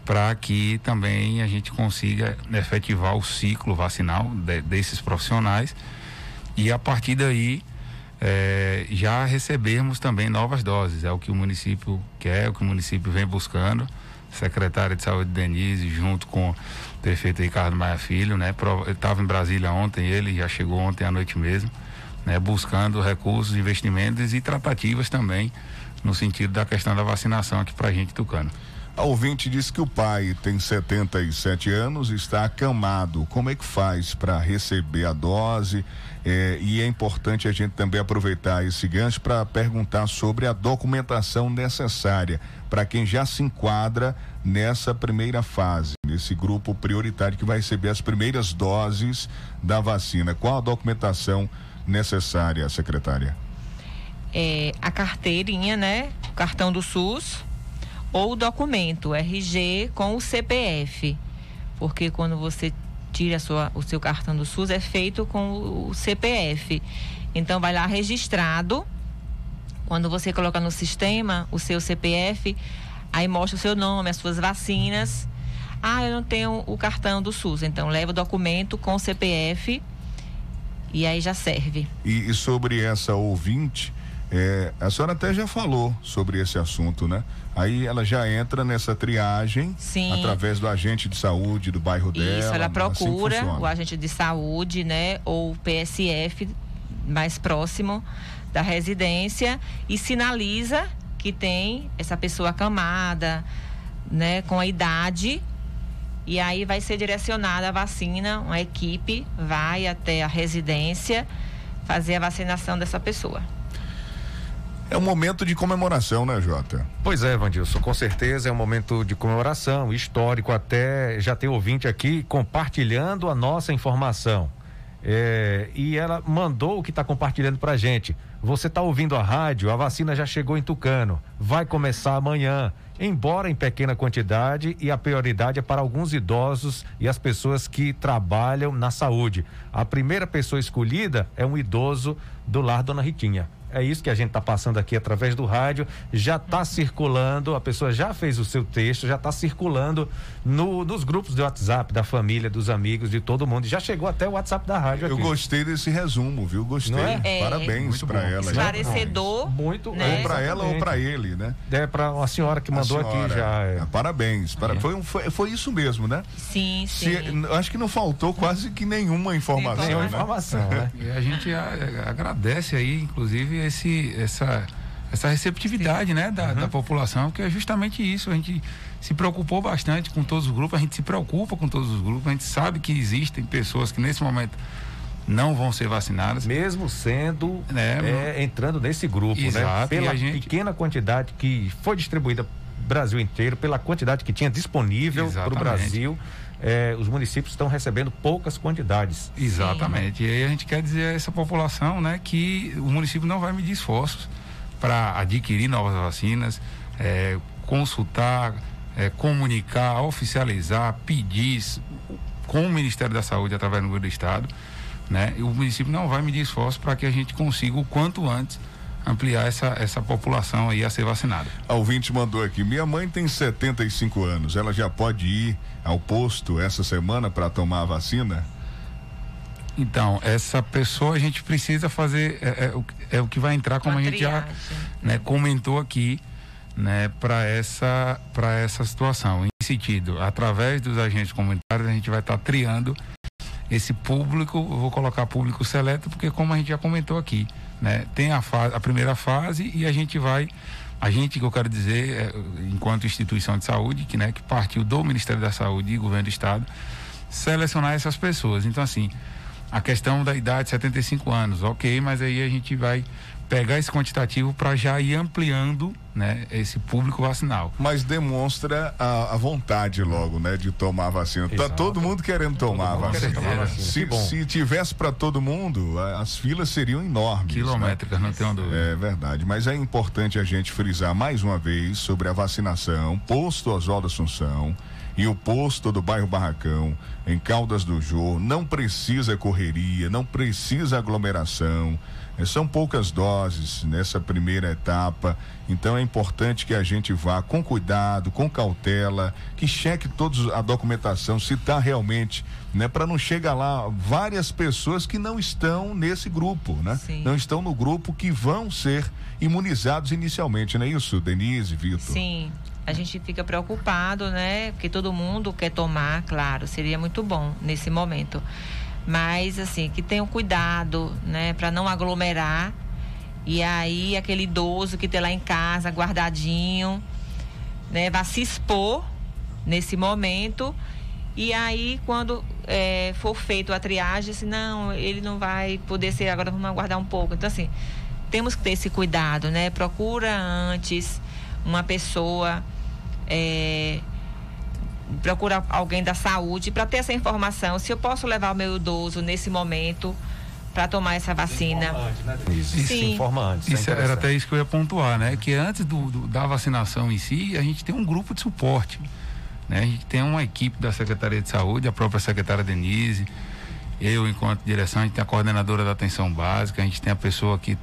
para que também a gente consiga efetivar o ciclo vacinal de, desses profissionais e a partir daí é, já recebermos também novas doses. É o que o município quer, é o que o município vem buscando. Secretária de Saúde Denise, junto com prefeito Ricardo Maia Filho, né? Estava em Brasília ontem, ele já chegou ontem à noite mesmo, né? Buscando recursos, investimentos e tratativas também no sentido da questão da vacinação aqui para a gente tucano. A ouvinte disse que o pai tem 77 anos, está acamado. Como é que faz para receber a dose? É, e é importante a gente também aproveitar esse gancho para perguntar sobre a documentação necessária para quem já se enquadra nessa primeira fase, nesse grupo prioritário que vai receber as primeiras doses da vacina. Qual a documentação necessária, secretária? É, a carteirinha, né? O cartão do SUS ou o documento RG com o CPF. Porque quando você tira sua, o seu cartão do SUS é feito com o CPF. Então vai lá registrado. Quando você coloca no sistema o seu CPF, aí mostra o seu nome, as suas vacinas. Ah, eu não tenho o cartão do SUS. Então leva o documento com o CPF e aí já serve. E, e sobre essa ouvinte, é, a senhora até já falou sobre esse assunto, né? Aí ela já entra nessa triagem Sim. através do agente de saúde do bairro dela. Isso, ela assim procura assim o agente de saúde, né, ou o PSF mais próximo da residência e sinaliza que tem essa pessoa acamada, né, com a idade e aí vai ser direcionada a vacina, uma equipe vai até a residência fazer a vacinação dessa pessoa. É um momento de comemoração, né, Jota? Pois é, Vandilson, com certeza é um momento de comemoração, histórico até. Já tem ouvinte aqui compartilhando a nossa informação. É, e ela mandou o que está compartilhando para gente. Você está ouvindo a rádio, a vacina já chegou em Tucano, vai começar amanhã, embora em pequena quantidade e a prioridade é para alguns idosos e as pessoas que trabalham na saúde. A primeira pessoa escolhida é um idoso do lar Dona Ritinha é isso que a gente está passando aqui através do rádio. Já está circulando, a pessoa já fez o seu texto, já está circulando no, nos grupos de WhatsApp, da família, dos amigos, de todo mundo. Já chegou até o WhatsApp da rádio. Eu aqui. gostei desse resumo, viu? Gostei. É? Parabéns para ela. Esclarecedor. Muito. Né? Ou para ela ou para ele, né? É para uma senhora que mandou aqui já. É. Ah, parabéns. Para... Foi, um, foi, foi, isso mesmo, né? Sim, sim. Se, acho que não faltou quase que nenhuma informação. Nenhuma né? informação, né? [LAUGHS] E a gente a, agradece aí, inclusive, esse, essa, essa receptividade né, da, uhum. da população, que é justamente isso. A gente se preocupou bastante com todos os grupos, a gente se preocupa com todos os grupos, a gente sabe que existem pessoas que nesse momento não vão ser vacinadas. Mesmo sendo né, é, entrando nesse grupo, né? Exato, né? Pela gente... pequena quantidade que foi distribuída Brasil inteiro, pela quantidade que tinha disponível para o Brasil. É, os municípios estão recebendo poucas quantidades. Exatamente. E aí a gente quer dizer a essa população né, que o município não vai medir esforços para adquirir novas vacinas, é, consultar, é, comunicar, oficializar, pedir com o Ministério da Saúde através do governo do Estado. Né? E o município não vai medir esforços para que a gente consiga o quanto antes ampliar essa, essa população aí a ser vacinada. A ouvinte mandou aqui: minha mãe tem 75 anos, ela já pode ir ao posto essa semana para tomar a vacina? Então, essa pessoa a gente precisa fazer, é, é, é o que vai entrar, como Uma a gente triagem. já né, comentou aqui, né, para essa, essa situação. Em sentido, através dos agentes comunitários, a gente vai estar tá triando esse público, eu vou colocar público seleto, porque como a gente já comentou aqui, né? Tem a, fase, a primeira fase e a gente vai, a gente que eu quero dizer, é, enquanto instituição de saúde, que, né, que partiu do Ministério da Saúde e Governo do Estado, selecionar essas pessoas. Então, assim, a questão da idade 75 anos, ok, mas aí a gente vai pegar esse quantitativo para já ir ampliando né, esse público vacinal. Mas demonstra a, a vontade logo, né, de tomar a vacina. Tá todo mundo querendo tomar a vacina. tomar vacina. Se, se tivesse para todo mundo, as filas seriam enormes. Quilométricas, né? não tenho dúvida. É verdade. Mas é importante a gente frisar mais uma vez sobre a vacinação, posto Oswaldo Assunção e o posto do bairro Barracão, em Caldas do Jô, não precisa correria, não precisa aglomeração. É, são poucas doses nessa primeira etapa, então é importante que a gente vá com cuidado, com cautela, que cheque toda a documentação, se está realmente, né, para não chegar lá várias pessoas que não estão nesse grupo, né? Sim. Não estão no grupo que vão ser imunizados inicialmente, não é isso, Denise, Vitor? Sim. A gente fica preocupado, né? Porque todo mundo quer tomar, claro, seria muito bom nesse momento mas assim, que tenham cuidado, né, para não aglomerar. E aí aquele idoso que tem lá em casa guardadinho, né, vai se expor nesse momento. E aí, quando é, for feito a triagem, assim, não, ele não vai poder ser, agora vamos aguardar um pouco. Então, assim, temos que ter esse cuidado, né? Procura antes uma pessoa é, procura alguém da saúde para ter essa informação. Se eu posso levar o meu idoso nesse momento para tomar essa vacina. né, Isso, isso Sim. informa antes. Isso é era até isso que eu ia pontuar, né? Que antes do, do- da vacinação em si, a gente tem um grupo de suporte. Né? A gente tem uma equipe da Secretaria de Saúde, a própria secretária Denise, eu, enquanto direção, a gente tem a coordenadora da atenção básica, a gente tem a pessoa que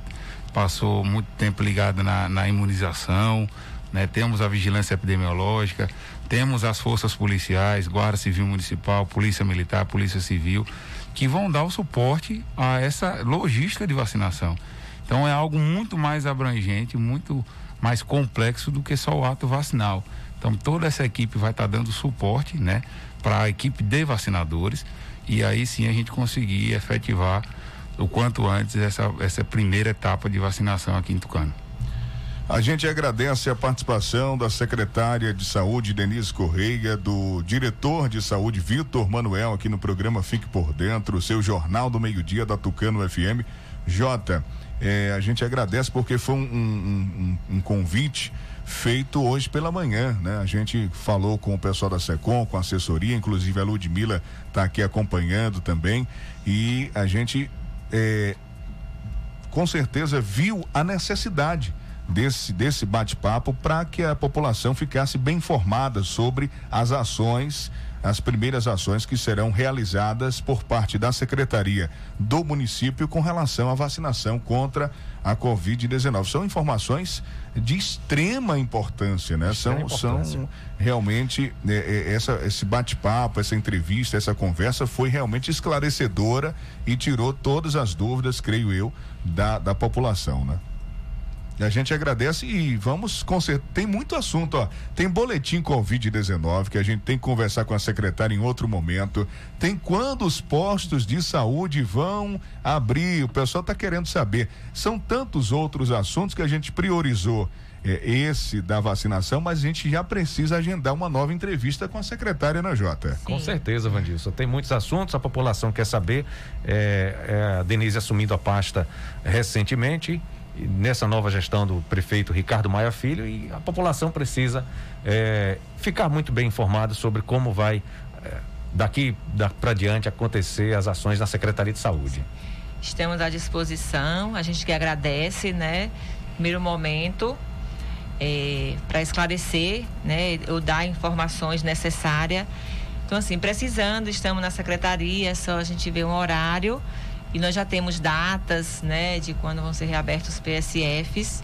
passou muito tempo ligada na, na imunização, né? temos a vigilância epidemiológica, temos as forças policiais, Guarda Civil Municipal, Polícia Militar, Polícia Civil, que vão dar o suporte a essa logística de vacinação. Então é algo muito mais abrangente, muito mais complexo do que só o ato vacinal. Então toda essa equipe vai estar dando suporte, né, para a equipe de vacinadores e aí sim a gente conseguir efetivar o quanto antes essa, essa primeira etapa de vacinação aqui em Tucano. A gente agradece a participação da secretária de Saúde, Denise Correia, do diretor de saúde, Vitor Manuel, aqui no programa Fique por Dentro, seu Jornal do Meio-Dia da Tucano FM. Jota, eh, a gente agradece porque foi um, um- um- um convite feito hoje pela manhã, né? A gente falou com o pessoal da SECOM, com a assessoria, inclusive a Ludmilla está aqui acompanhando também, e a gente eh, com certeza viu a necessidade desse, desse bate-papo para que a população ficasse bem informada sobre as ações, as primeiras ações que serão realizadas por parte da Secretaria do município com relação à vacinação contra a Covid-19. São informações de extrema importância, né? Extrema São, importância. são realmente né, é, essa, esse bate-papo, essa entrevista, essa conversa foi realmente esclarecedora e tirou todas as dúvidas, creio eu, da, da população, né? E a gente agradece e vamos com cer- Tem muito assunto, ó. Tem boletim Covid-19 que a gente tem que conversar com a secretária em outro momento. Tem quando os postos de saúde vão abrir. O pessoal está querendo saber. São tantos outros assuntos que a gente priorizou. é, esse da vacinação, mas a gente já precisa agendar uma nova entrevista com a secretária na Jota. Com certeza, Vandilson. Tem muitos assuntos, a população quer saber. É, é, a Denise assumindo a pasta recentemente, nessa nova gestão do prefeito Ricardo Maia Filho, e a população precisa é, ficar muito bem informada sobre como vai, é, daqui da, para diante, acontecer as ações na Secretaria de Saúde. Estamos à disposição, a gente que agradece, né? Primeiro momento, para esclarecer, né? Ou dar informações necessárias. Então, assim, precisando, estamos na secretaria, é só a gente ver um horário e nós já temos datas, né? De quando vão ser reabertos os PSFs.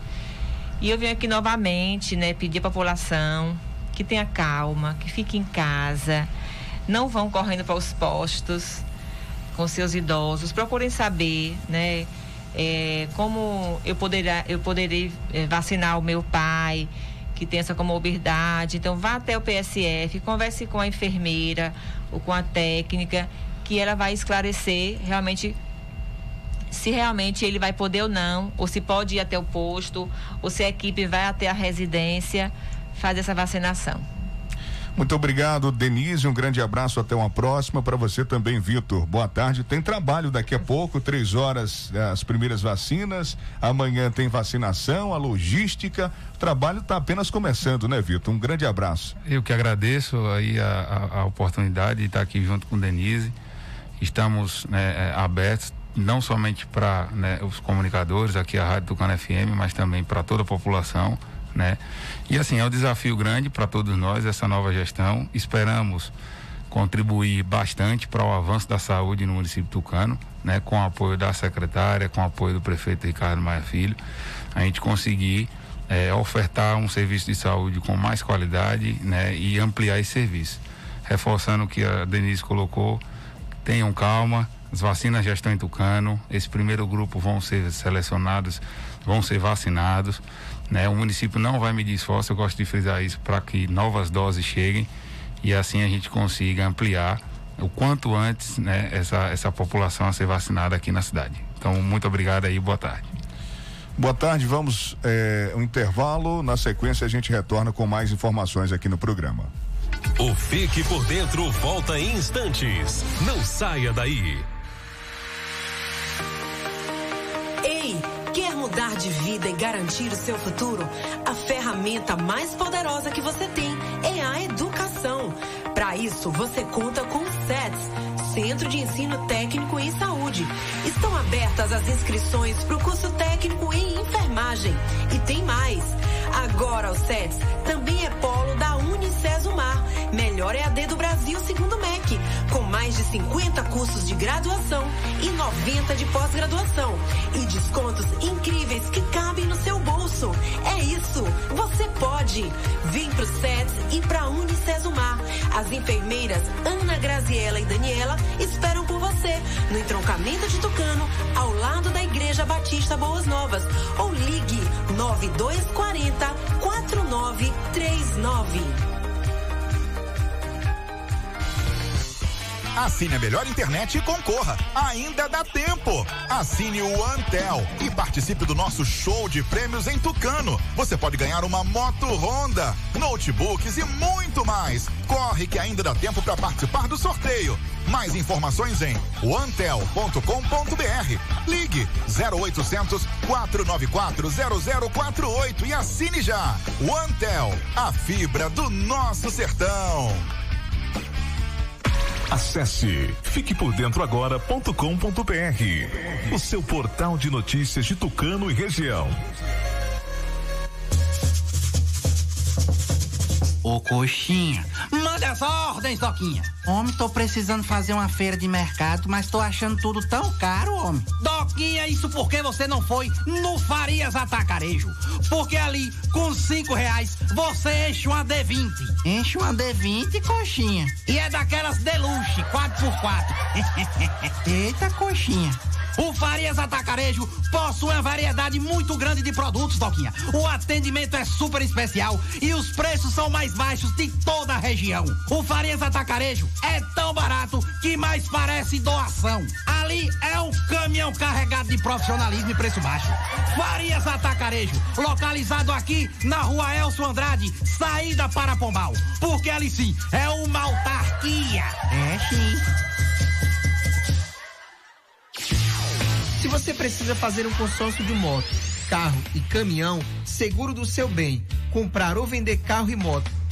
E eu venho aqui novamente, né? Pedir à população que tenha calma, que fique em casa, não vão correndo para os postos, com seus idosos, procurem saber, né? é, como eu poderia, eu poderei é, vacinar o meu pai que tem essa comorbidade. Então vá até o PSF, converse com a enfermeira ou com a técnica, que ela vai esclarecer realmente se realmente ele vai poder ou não, ou se pode ir até o posto, ou se a equipe vai até a residência fazer essa vacinação. Muito obrigado, Denise. Um grande abraço. Até uma próxima. Para você também, Vitor. Boa tarde. Tem trabalho daqui a pouco, três horas, eh, as primeiras vacinas. Amanhã tem vacinação, a logística. O trabalho está apenas começando, né, Vitor? Um grande abraço. Eu que agradeço aí a, a, a oportunidade de estar aqui junto com Denise. Estamos né, abertos não somente para né, os comunicadores aqui a Rádio Tucano FM, mas também para toda a população né? E assim, é um desafio grande para todos nós essa nova gestão. Esperamos contribuir bastante para o avanço da saúde no município tucano, né? Com o apoio da secretária, com o apoio do prefeito Ricardo Maia Filho, a gente conseguir é, ofertar um serviço de saúde com mais qualidade, né? E ampliar esse serviço. Reforçando o que a Denise colocou, tenham calma, as vacinas já estão em Tucano, esse primeiro grupo vão ser selecionados, vão ser vacinados. Né? O município não vai medir esforço, eu gosto de frisar isso, para que novas doses cheguem e assim a gente consiga ampliar o quanto antes né, essa, essa população a ser vacinada aqui na cidade. Então, muito obrigado aí, boa tarde. Boa tarde, vamos é, um intervalo. Na sequência, a gente retorna com mais informações aqui no programa. O Fique por Dentro volta em instantes. Não saia daí. Mudar de vida e garantir o seu futuro? A ferramenta mais poderosa que você tem é a educação. Para isso, você conta com o SETS, Centro de Ensino Técnico em Saúde. Estão abertas as inscrições para o curso técnico em enfermagem. E tem mais. Agora o SETS também é polo da Unicesumar, melhor EAD do Brasil segundo o MEC, com mais de 50 cursos de graduação e 90 de pós-graduação e descontos incríveis que cabem no seu bolso. É isso, você pode. Vem pro SETS e pra Unicesumar. As enfermeiras Ana Graziela e Daniela esperam por você no entroncamento de Tucano, ao lado da Igreja Batista Boas Novas. Ou ligue 9240 4939. Assine a melhor internet e concorra. Ainda dá tempo. Assine o Antel e participe do nosso show de prêmios em Tucano. Você pode ganhar uma moto Honda, notebooks e muito mais. Corre que ainda dá tempo para participar do sorteio. Mais informações em antel.com.br. Ligue 0800 494 0048 e assine já. O Antel, a fibra do nosso sertão. Acesse fiquepordentroagora.com.br, o seu portal de notícias de Tucano e região. Ô coxinha, manda as ordens, Doquinha. Homem, tô precisando fazer uma feira de mercado, mas tô achando tudo tão caro, homem. Doquinha, isso porque você não foi no Farias Atacarejo. Porque ali, com cinco reais, você enche uma D20. Enche uma D20, coxinha. E é daquelas deluxe, 4x4. [LAUGHS] Eita, coxinha. O Farias Atacarejo possui uma variedade muito grande de produtos, Doquinha. O atendimento é super especial e os preços são mais baixos de toda a região. O Farias Atacarejo é tão barato que mais parece doação. Ali é um caminhão carregado de profissionalismo e preço baixo. Farias Atacarejo, localizado aqui na rua Elcio Andrade, saída para Pombal. Porque ali sim é uma autarquia. É sim. Se você precisa fazer um consórcio de moto, carro e caminhão, seguro do seu bem, comprar ou vender carro e moto,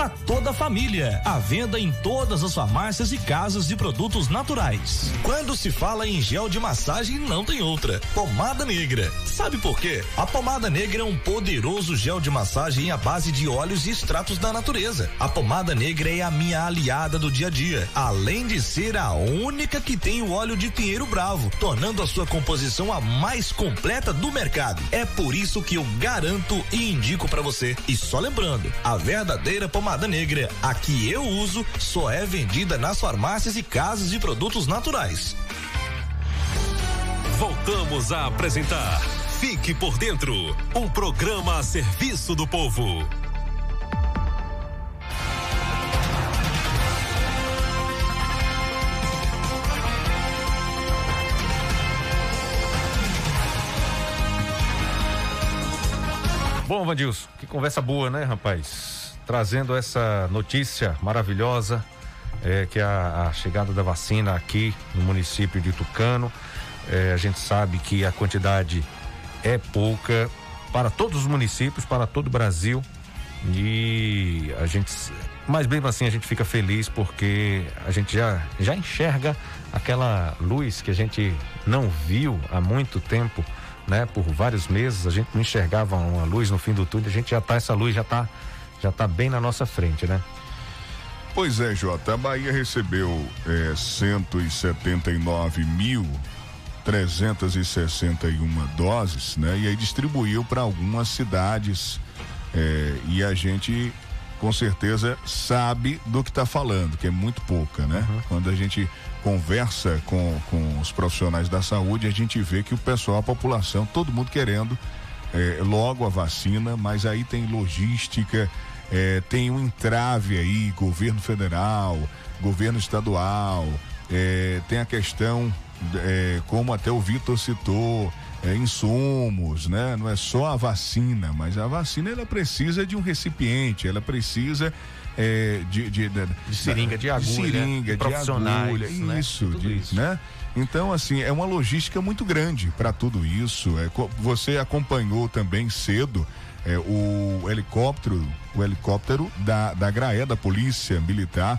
para toda a família. À venda em todas as farmácias e casas de produtos naturais. Quando se fala em gel de massagem, não tem outra. Pomada negra. Sabe por quê? A pomada negra é um poderoso gel de massagem à base de óleos e extratos da natureza. A pomada negra é a minha aliada do dia a dia, além de ser a única que tem o óleo de pinheiro bravo, tornando a sua composição a mais completa do mercado. É por isso que eu garanto e indico para você. E só lembrando, a verdadeira pomada negra, a que eu uso, só é vendida nas farmácias e casas de produtos naturais. Voltamos a apresentar Fique por Dentro um programa a serviço do povo. Bom, Vandilson, que conversa boa, né, rapaz? Trazendo essa notícia maravilhosa, é, que é a, a chegada da vacina aqui no município de Tucano. É, a gente sabe que a quantidade é pouca para todos os municípios, para todo o Brasil. E a gente, mas mesmo assim a gente fica feliz porque a gente já, já enxerga aquela luz que a gente não viu há muito tempo né? Por vários meses a gente não enxergava uma luz no fim do túnel, a gente já tá, essa luz já tá, já tá bem na nossa frente, né? Pois é, Jota, a Bahia recebeu é, 179 mil 361 doses, né? E aí distribuiu para algumas cidades é, e a gente com certeza sabe do que está falando, que é muito pouca, né? Uhum. Quando a gente conversa com, com os profissionais da saúde, a gente vê que o pessoal, a população, todo mundo querendo é, logo a vacina, mas aí tem logística, é, tem um entrave aí, governo federal, governo estadual, é, tem a questão, é, como até o Vitor citou, é, insumos, né? Não é só a vacina, mas a vacina ela precisa de um recipiente, ela precisa é, de, de, de, de, seringa de agulha, de seringa, profissionais, agulha, né? isso, isso. né? Então, assim, é uma logística muito grande para tudo isso. É, você acompanhou também cedo é, o helicóptero, o helicóptero da, da Graé, da Polícia Militar,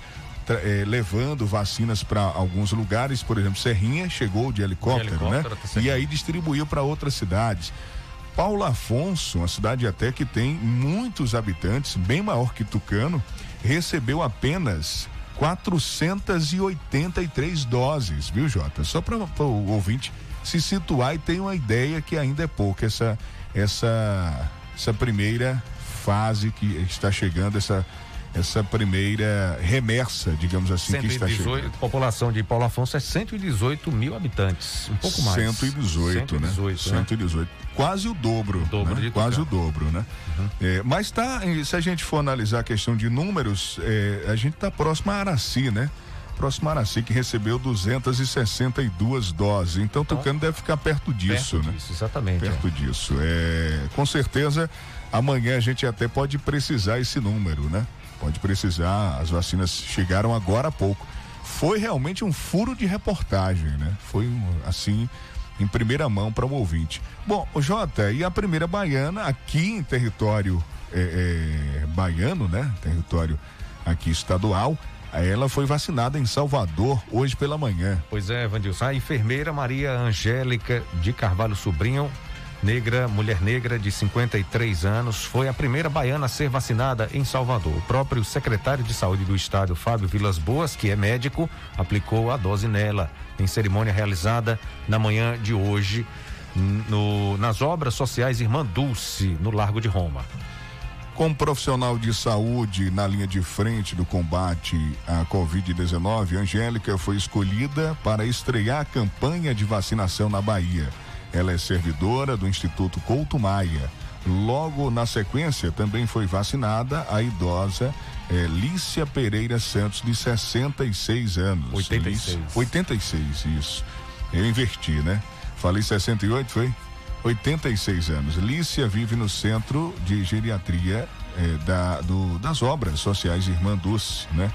é, levando vacinas para alguns lugares, por exemplo, Serrinha chegou de helicóptero, de helicóptero né? E aí distribuiu para outras cidades. Paulo Afonso, uma cidade até que tem muitos habitantes, bem maior que Tucano, recebeu apenas 483 doses, viu, Jota? Só para o ouvinte se situar e ter uma ideia que ainda é pouco essa essa essa primeira fase que está chegando essa essa primeira remessa, digamos assim, 118, que está chegando. A população de Paulo Afonso é 118 mil habitantes, um pouco mais. 118, 118 né? 118. Né? Quase o dobro. O dobro né? Quase o dobro, né? Uhum. É, mas tá, se a gente for analisar a questão de números, é, a gente está próximo a Araci, né? Próximo Araci, que recebeu 262 doses. Então, então Tucano deve ficar perto disso, perto né? Disso, exatamente. Perto é. disso. É, com certeza, amanhã a gente até pode precisar esse número, né? Pode precisar, as vacinas chegaram agora há pouco. Foi realmente um furo de reportagem, né? Foi assim, em primeira mão para o ouvinte. Bom, o Jota, e a primeira baiana aqui em território é, é, baiano, né? Território aqui estadual. Ela foi vacinada em Salvador hoje pela manhã. Pois é, Vandilson. A enfermeira Maria Angélica de Carvalho Sobrinho negra, mulher negra de 53 anos, foi a primeira baiana a ser vacinada em Salvador. O próprio secretário de saúde do estado, Fábio Vilas Boas, que é médico, aplicou a dose nela em cerimônia realizada na manhã de hoje no, nas obras sociais Irmã Dulce, no Largo de Roma. Como profissional de saúde na linha de frente do combate à Covid-19, Angélica foi escolhida para estrear a campanha de vacinação na Bahia. Ela é servidora do Instituto Couto Maia. Logo na sequência, também foi vacinada a idosa é, Lícia Pereira Santos, de 66 anos. 86. Lícia, 86, isso. Eu inverti, né? Falei 68, foi? 86 anos. Lícia vive no centro de geriatria é, da, do, das obras sociais Irmã Dulce, né?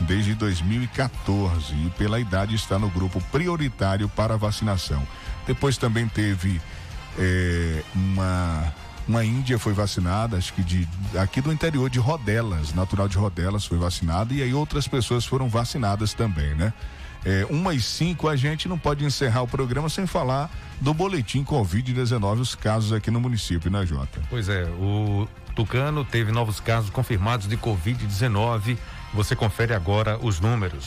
Desde 2014 e pela idade está no grupo prioritário para vacinação. Depois também teve é, uma uma índia foi vacinada, acho que de aqui do interior de Rodelas, natural de Rodelas foi vacinada e aí outras pessoas foram vacinadas também, né? É, uma e cinco a gente não pode encerrar o programa sem falar do boletim Covid-19, os casos aqui no município, né, Jota? Pois é, o Tucano teve novos casos confirmados de Covid-19. Você confere agora os números.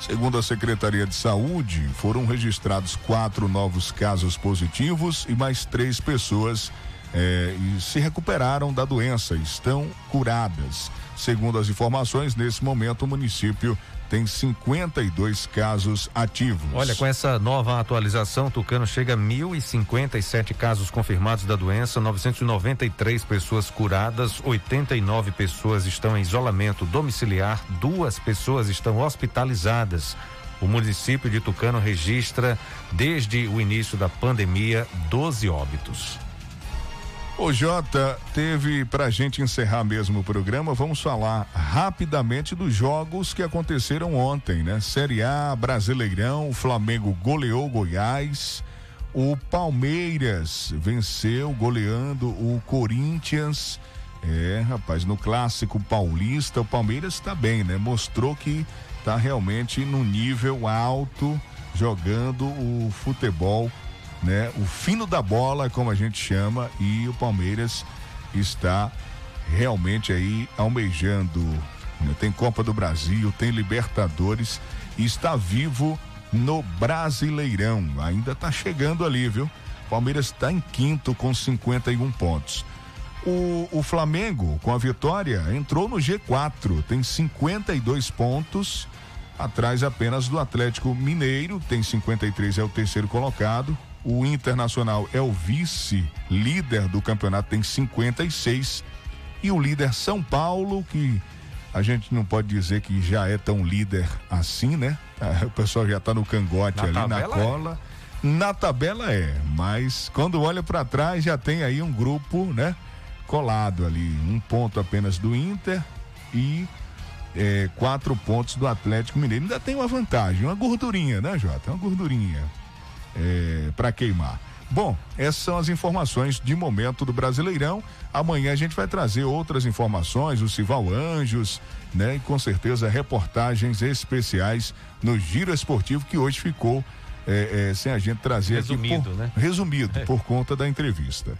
Segundo a Secretaria de Saúde, foram registrados quatro novos casos positivos e mais três pessoas é, se recuperaram da doença, estão curadas. Segundo as informações, nesse momento o município tem 52 casos ativos. Olha, com essa nova atualização, Tucano chega a 1.057 casos confirmados da doença, 993 pessoas curadas, 89 pessoas estão em isolamento domiciliar, duas pessoas estão hospitalizadas. O município de Tucano registra, desde o início da pandemia, 12 óbitos. O Jota, teve pra gente encerrar mesmo o programa, vamos falar rapidamente dos jogos que aconteceram ontem, né? Série A, Brasileirão, o Flamengo goleou Goiás, o Palmeiras venceu goleando o Corinthians. É, rapaz, no clássico paulista, o Palmeiras está bem, né? Mostrou que está realmente no nível alto jogando o futebol né? O fino da bola, como a gente chama, e o Palmeiras está realmente aí almejando. Né? Tem Copa do Brasil, tem Libertadores e está vivo no Brasileirão. Ainda está chegando ali, viu? Palmeiras está em quinto com 51 pontos. O, o Flamengo, com a vitória, entrou no G4, tem 52 pontos, atrás apenas do Atlético Mineiro, tem 53, é o terceiro colocado. O Internacional é o vice-líder do campeonato, tem 56. E o líder São Paulo, que a gente não pode dizer que já é tão líder assim, né? [LAUGHS] O pessoal já tá no cangote na ali, na é. cola. É. Na tabela é, mas quando olha para trás já tem aí um grupo, né? Colado ali. Um ponto apenas do Inter e é, quatro pontos do Atlético Mineiro. Ainda tem uma vantagem, uma gordurinha, né, Jota? Uma gordurinha é, para queimar. Bom, essas são as informações de momento do Brasileirão. Amanhã a gente vai trazer outras informações, o Sival Anjos, né? E com certeza reportagens especiais no Giro Esportivo que hoje ficou é, é, sem a gente trazer resumido, aqui por, né? resumido é. por conta da entrevista.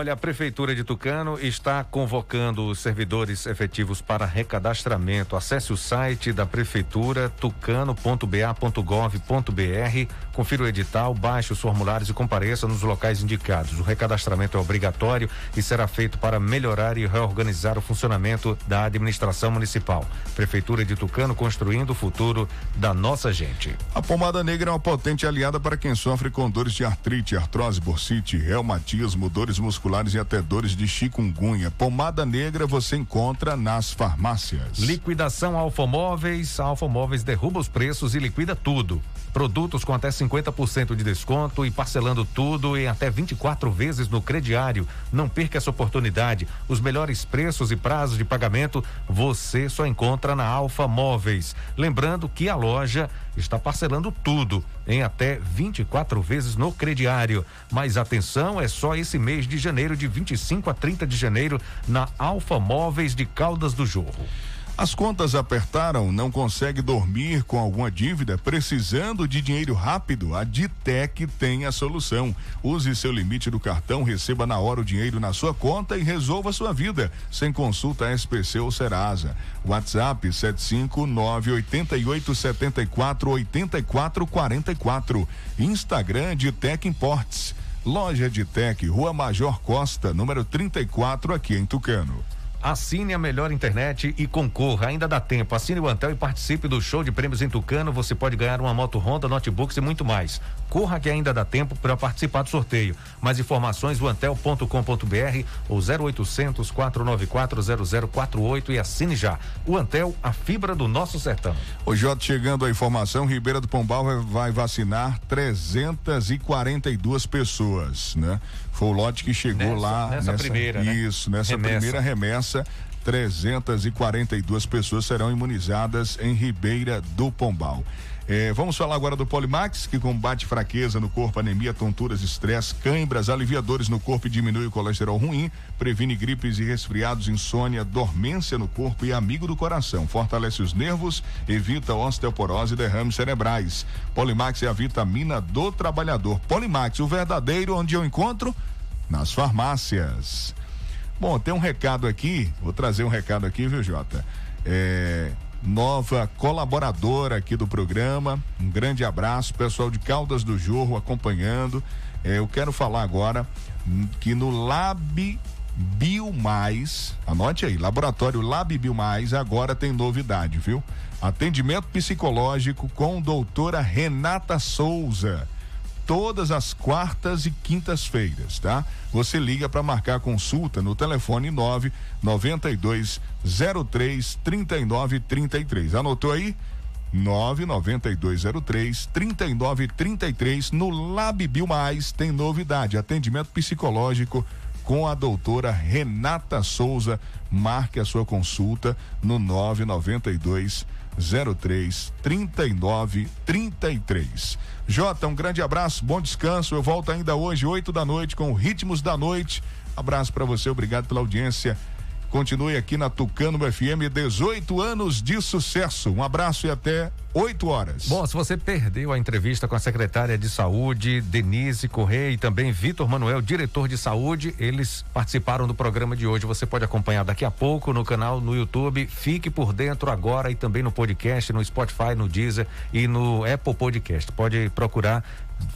Olha, a Prefeitura de Tucano está convocando os servidores efetivos para recadastramento. Acesse o site da Prefeitura, tucano.ba.gov.br, confira o edital, baixe os formulários e compareça nos locais indicados. O recadastramento é obrigatório e será feito para melhorar e reorganizar o funcionamento da administração municipal. Prefeitura de Tucano construindo o futuro da nossa gente. A pomada negra é uma potente aliada para quem sofre com dores de artrite, artrose, bursite, reumatismo, dores musculares e até dores de chikungunya. Pomada negra você encontra nas farmácias. Liquidação Alfamóveis. A Alfamóveis derruba os preços e liquida tudo. Produtos com até 50% de desconto e parcelando tudo em até 24 vezes no crediário. Não perca essa oportunidade. Os melhores preços e prazos de pagamento você só encontra na Alfa Móveis. Lembrando que a loja está parcelando tudo em até 24 vezes no crediário. Mas atenção, é só esse mês de janeiro, de 25 a 30 de janeiro, na Alfa Móveis de Caldas do Jorro. As contas apertaram, não consegue dormir com alguma dívida, precisando de dinheiro rápido? A Ditec tem a solução. Use seu limite do cartão, receba na hora o dinheiro na sua conta e resolva sua vida, sem consulta SPC ou Serasa. WhatsApp 75988748444. Instagram Ditec Imports. Loja de Tec, Rua Major Costa, número 34, aqui em Tucano. Assine a melhor internet e concorra. Ainda dá tempo. Assine o Antel e participe do show de prêmios em Tucano. Você pode ganhar uma moto Honda, notebooks e muito mais. Corra que ainda dá tempo para participar do sorteio. Mais informações antel.com.br ou 0800 494 0048 e assine já. O Antel, a fibra do nosso sertão. O Jota chegando a informação, Ribeira do Pombal vai, vai vacinar 342 pessoas, né? Foi o lote que chegou Nessa- lá nessa primeira, né? Isso, nessa Remessa. primeira remessa. 342 pessoas serão imunizadas em Ribeira do Pombal. Eh, vamos falar agora do Polimax, que combate fraqueza no corpo, anemia, tonturas, estresse, cãibras, aliviadores no corpo e diminui o colesterol ruim, previne gripes e resfriados, insônia, dormência no corpo e é amigo do coração. Fortalece os nervos, evita osteoporose e derrames cerebrais. Polimax é a vitamina do trabalhador. Polimax, o verdadeiro onde eu encontro? Nas farmácias. Bom, tem um recado aqui, vou trazer um recado aqui, viu, Jota? É, nova colaboradora aqui do programa, um grande abraço, pessoal de Caldas do Jorro acompanhando. É, eu quero falar agora que no Lab Biomais, anote aí, Laboratório Lab Biomais agora tem novidade, viu? Atendimento psicológico com doutora Renata Souza todas as quartas e quintas-feiras, tá? Você liga para marcar consulta no telefone 9 92 03 39 33. Anotou aí? 99203 3933 no Lab Bio Mais tem novidade, atendimento psicológico com a doutora Renata Souza. Marque a sua consulta no 992 03 39 33. Jota, um grande abraço, bom descanso. Eu volto ainda hoje, 8 da noite, com Ritmos da Noite. Abraço para você, obrigado pela audiência. Continue aqui na Tucano FM, 18 anos de sucesso. Um abraço e até 8 horas. Bom, se você perdeu a entrevista com a secretária de Saúde, Denise Correia, e também Vitor Manuel, diretor de saúde, eles participaram do programa de hoje. Você pode acompanhar daqui a pouco no canal no YouTube. Fique por dentro agora e também no podcast, no Spotify, no Deezer e no Apple Podcast. Pode procurar.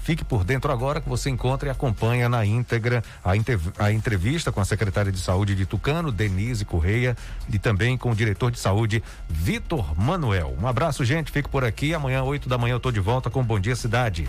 Fique por dentro agora que você encontra e acompanha na íntegra a, a entrevista com a secretária de saúde de Tucano, Denise Correia, e também com o diretor de saúde, Vitor Manuel. Um abraço, gente. Fico por aqui. Amanhã, 8 da manhã, eu tô de volta com Bom Dia Cidade.